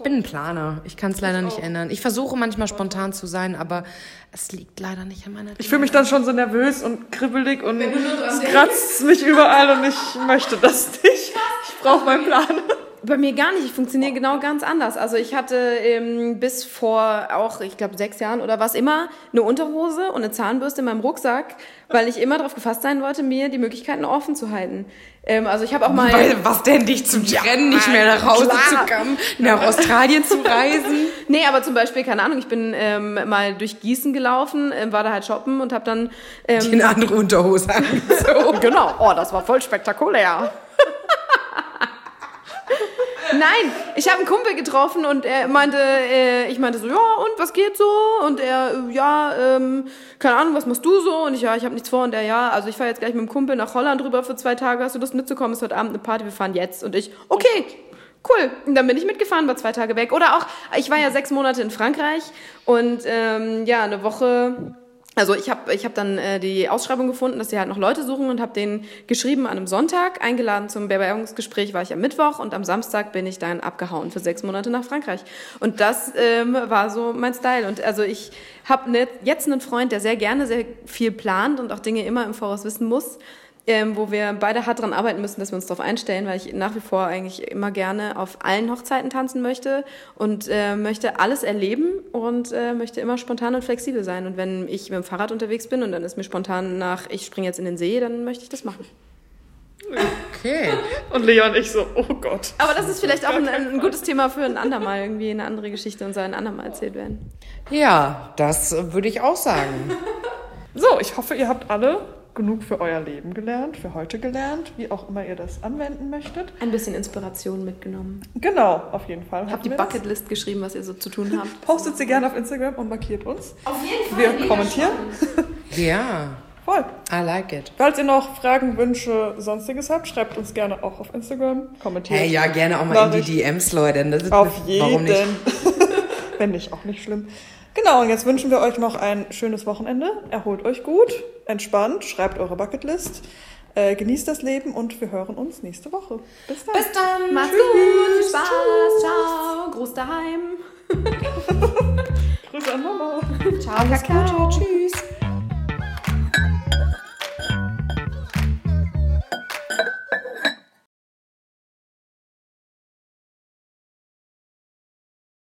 Ich bin ein Planer. Ich kann es leider nicht ändern. Ich versuche manchmal spontan zu sein, aber es liegt leider nicht an meiner Ich fühle mich dann schon so nervös und kribbelig und es kratzt mich überall und ich möchte das nicht. Ich brauche meinen Plan. Bei mir gar nicht. Ich funktioniere genau ganz anders. Also ich hatte ähm, bis vor auch, ich glaube, sechs Jahren oder was immer eine Unterhose und eine Zahnbürste in meinem Rucksack, weil ich immer darauf gefasst sein wollte, mir die Möglichkeiten offen zu halten. Ähm, also ich habe auch mal... Weil, was denn, dich zum Trennen, nicht mehr nach Hause klar. zu kommen, nach Australien zu reisen? Nee, aber zum Beispiel, keine Ahnung, ich bin ähm, mal durch Gießen gelaufen, ähm, war da halt shoppen und habe dann... Ähm, In andere Unterhose angezogen. Genau, oh, das war voll spektakulär. Nein, ich habe einen Kumpel getroffen und er meinte, äh, ich meinte so, ja, und was geht so? Und er, äh, ja, ähm, keine Ahnung, was machst du so? Und ich, ja, ich habe nichts vor. Und er, ja, also ich fahre jetzt gleich mit dem Kumpel nach Holland rüber für zwei Tage. Hast du Lust mitzukommen? Ist heute Abend eine Party, wir fahren jetzt. Und ich, okay, cool. Und dann bin ich mitgefahren, war zwei Tage weg. Oder auch, ich war ja sechs Monate in Frankreich und ähm, ja, eine Woche also ich habe ich hab dann äh, die Ausschreibung gefunden, dass die halt noch Leute suchen und habe denen geschrieben an einem Sonntag, eingeladen zum Bewerbungsgespräch war ich am Mittwoch und am Samstag bin ich dann abgehauen für sechs Monate nach Frankreich. Und das ähm, war so mein Style. Und also ich habe ne, jetzt einen Freund, der sehr gerne sehr viel plant und auch Dinge immer im Voraus wissen muss. Ähm, wo wir beide hart dran arbeiten müssen, dass wir uns darauf einstellen, weil ich nach wie vor eigentlich immer gerne auf allen Hochzeiten tanzen möchte und äh, möchte alles erleben und äh, möchte immer spontan und flexibel sein. Und wenn ich mit dem Fahrrad unterwegs bin und dann ist mir spontan nach, ich springe jetzt in den See, dann möchte ich das machen. Okay. Und Leon ich so, oh Gott. Aber das ist vielleicht auch ein, ein gutes Thema für ein andermal, irgendwie eine andere Geschichte und soll ein andermal erzählt werden. Ja, das würde ich auch sagen. So, ich hoffe, ihr habt alle genug für euer Leben gelernt, für heute gelernt, wie auch immer ihr das anwenden möchtet. Ein bisschen Inspiration mitgenommen. Genau, auf jeden Fall. Habt die Bucketlist geschrieben, was ihr so zu tun habt? Postet sie gerne auf Instagram und markiert uns. Auf jeden Fall. Wir kommentieren. Ja, Voll. I like it. Falls ihr noch Fragen, Wünsche, sonstiges habt, schreibt uns gerne auch auf Instagram. Kommentiert. Hey, ja, gerne auch mal in die Nachricht. DMs, Leute. Das ist, Auf Warum nicht? jeden. Wenn nicht, auch nicht schlimm. Genau, und jetzt wünschen wir euch noch ein schönes Wochenende. Erholt euch gut, entspannt, schreibt eure Bucketlist, äh, genießt das Leben und wir hören uns nächste Woche. Bis dann. Bis dann. Macht's gut, Spaß, ciao, Gruß daheim. Grüße an Mama. Ciao, Kakao. Tschüss.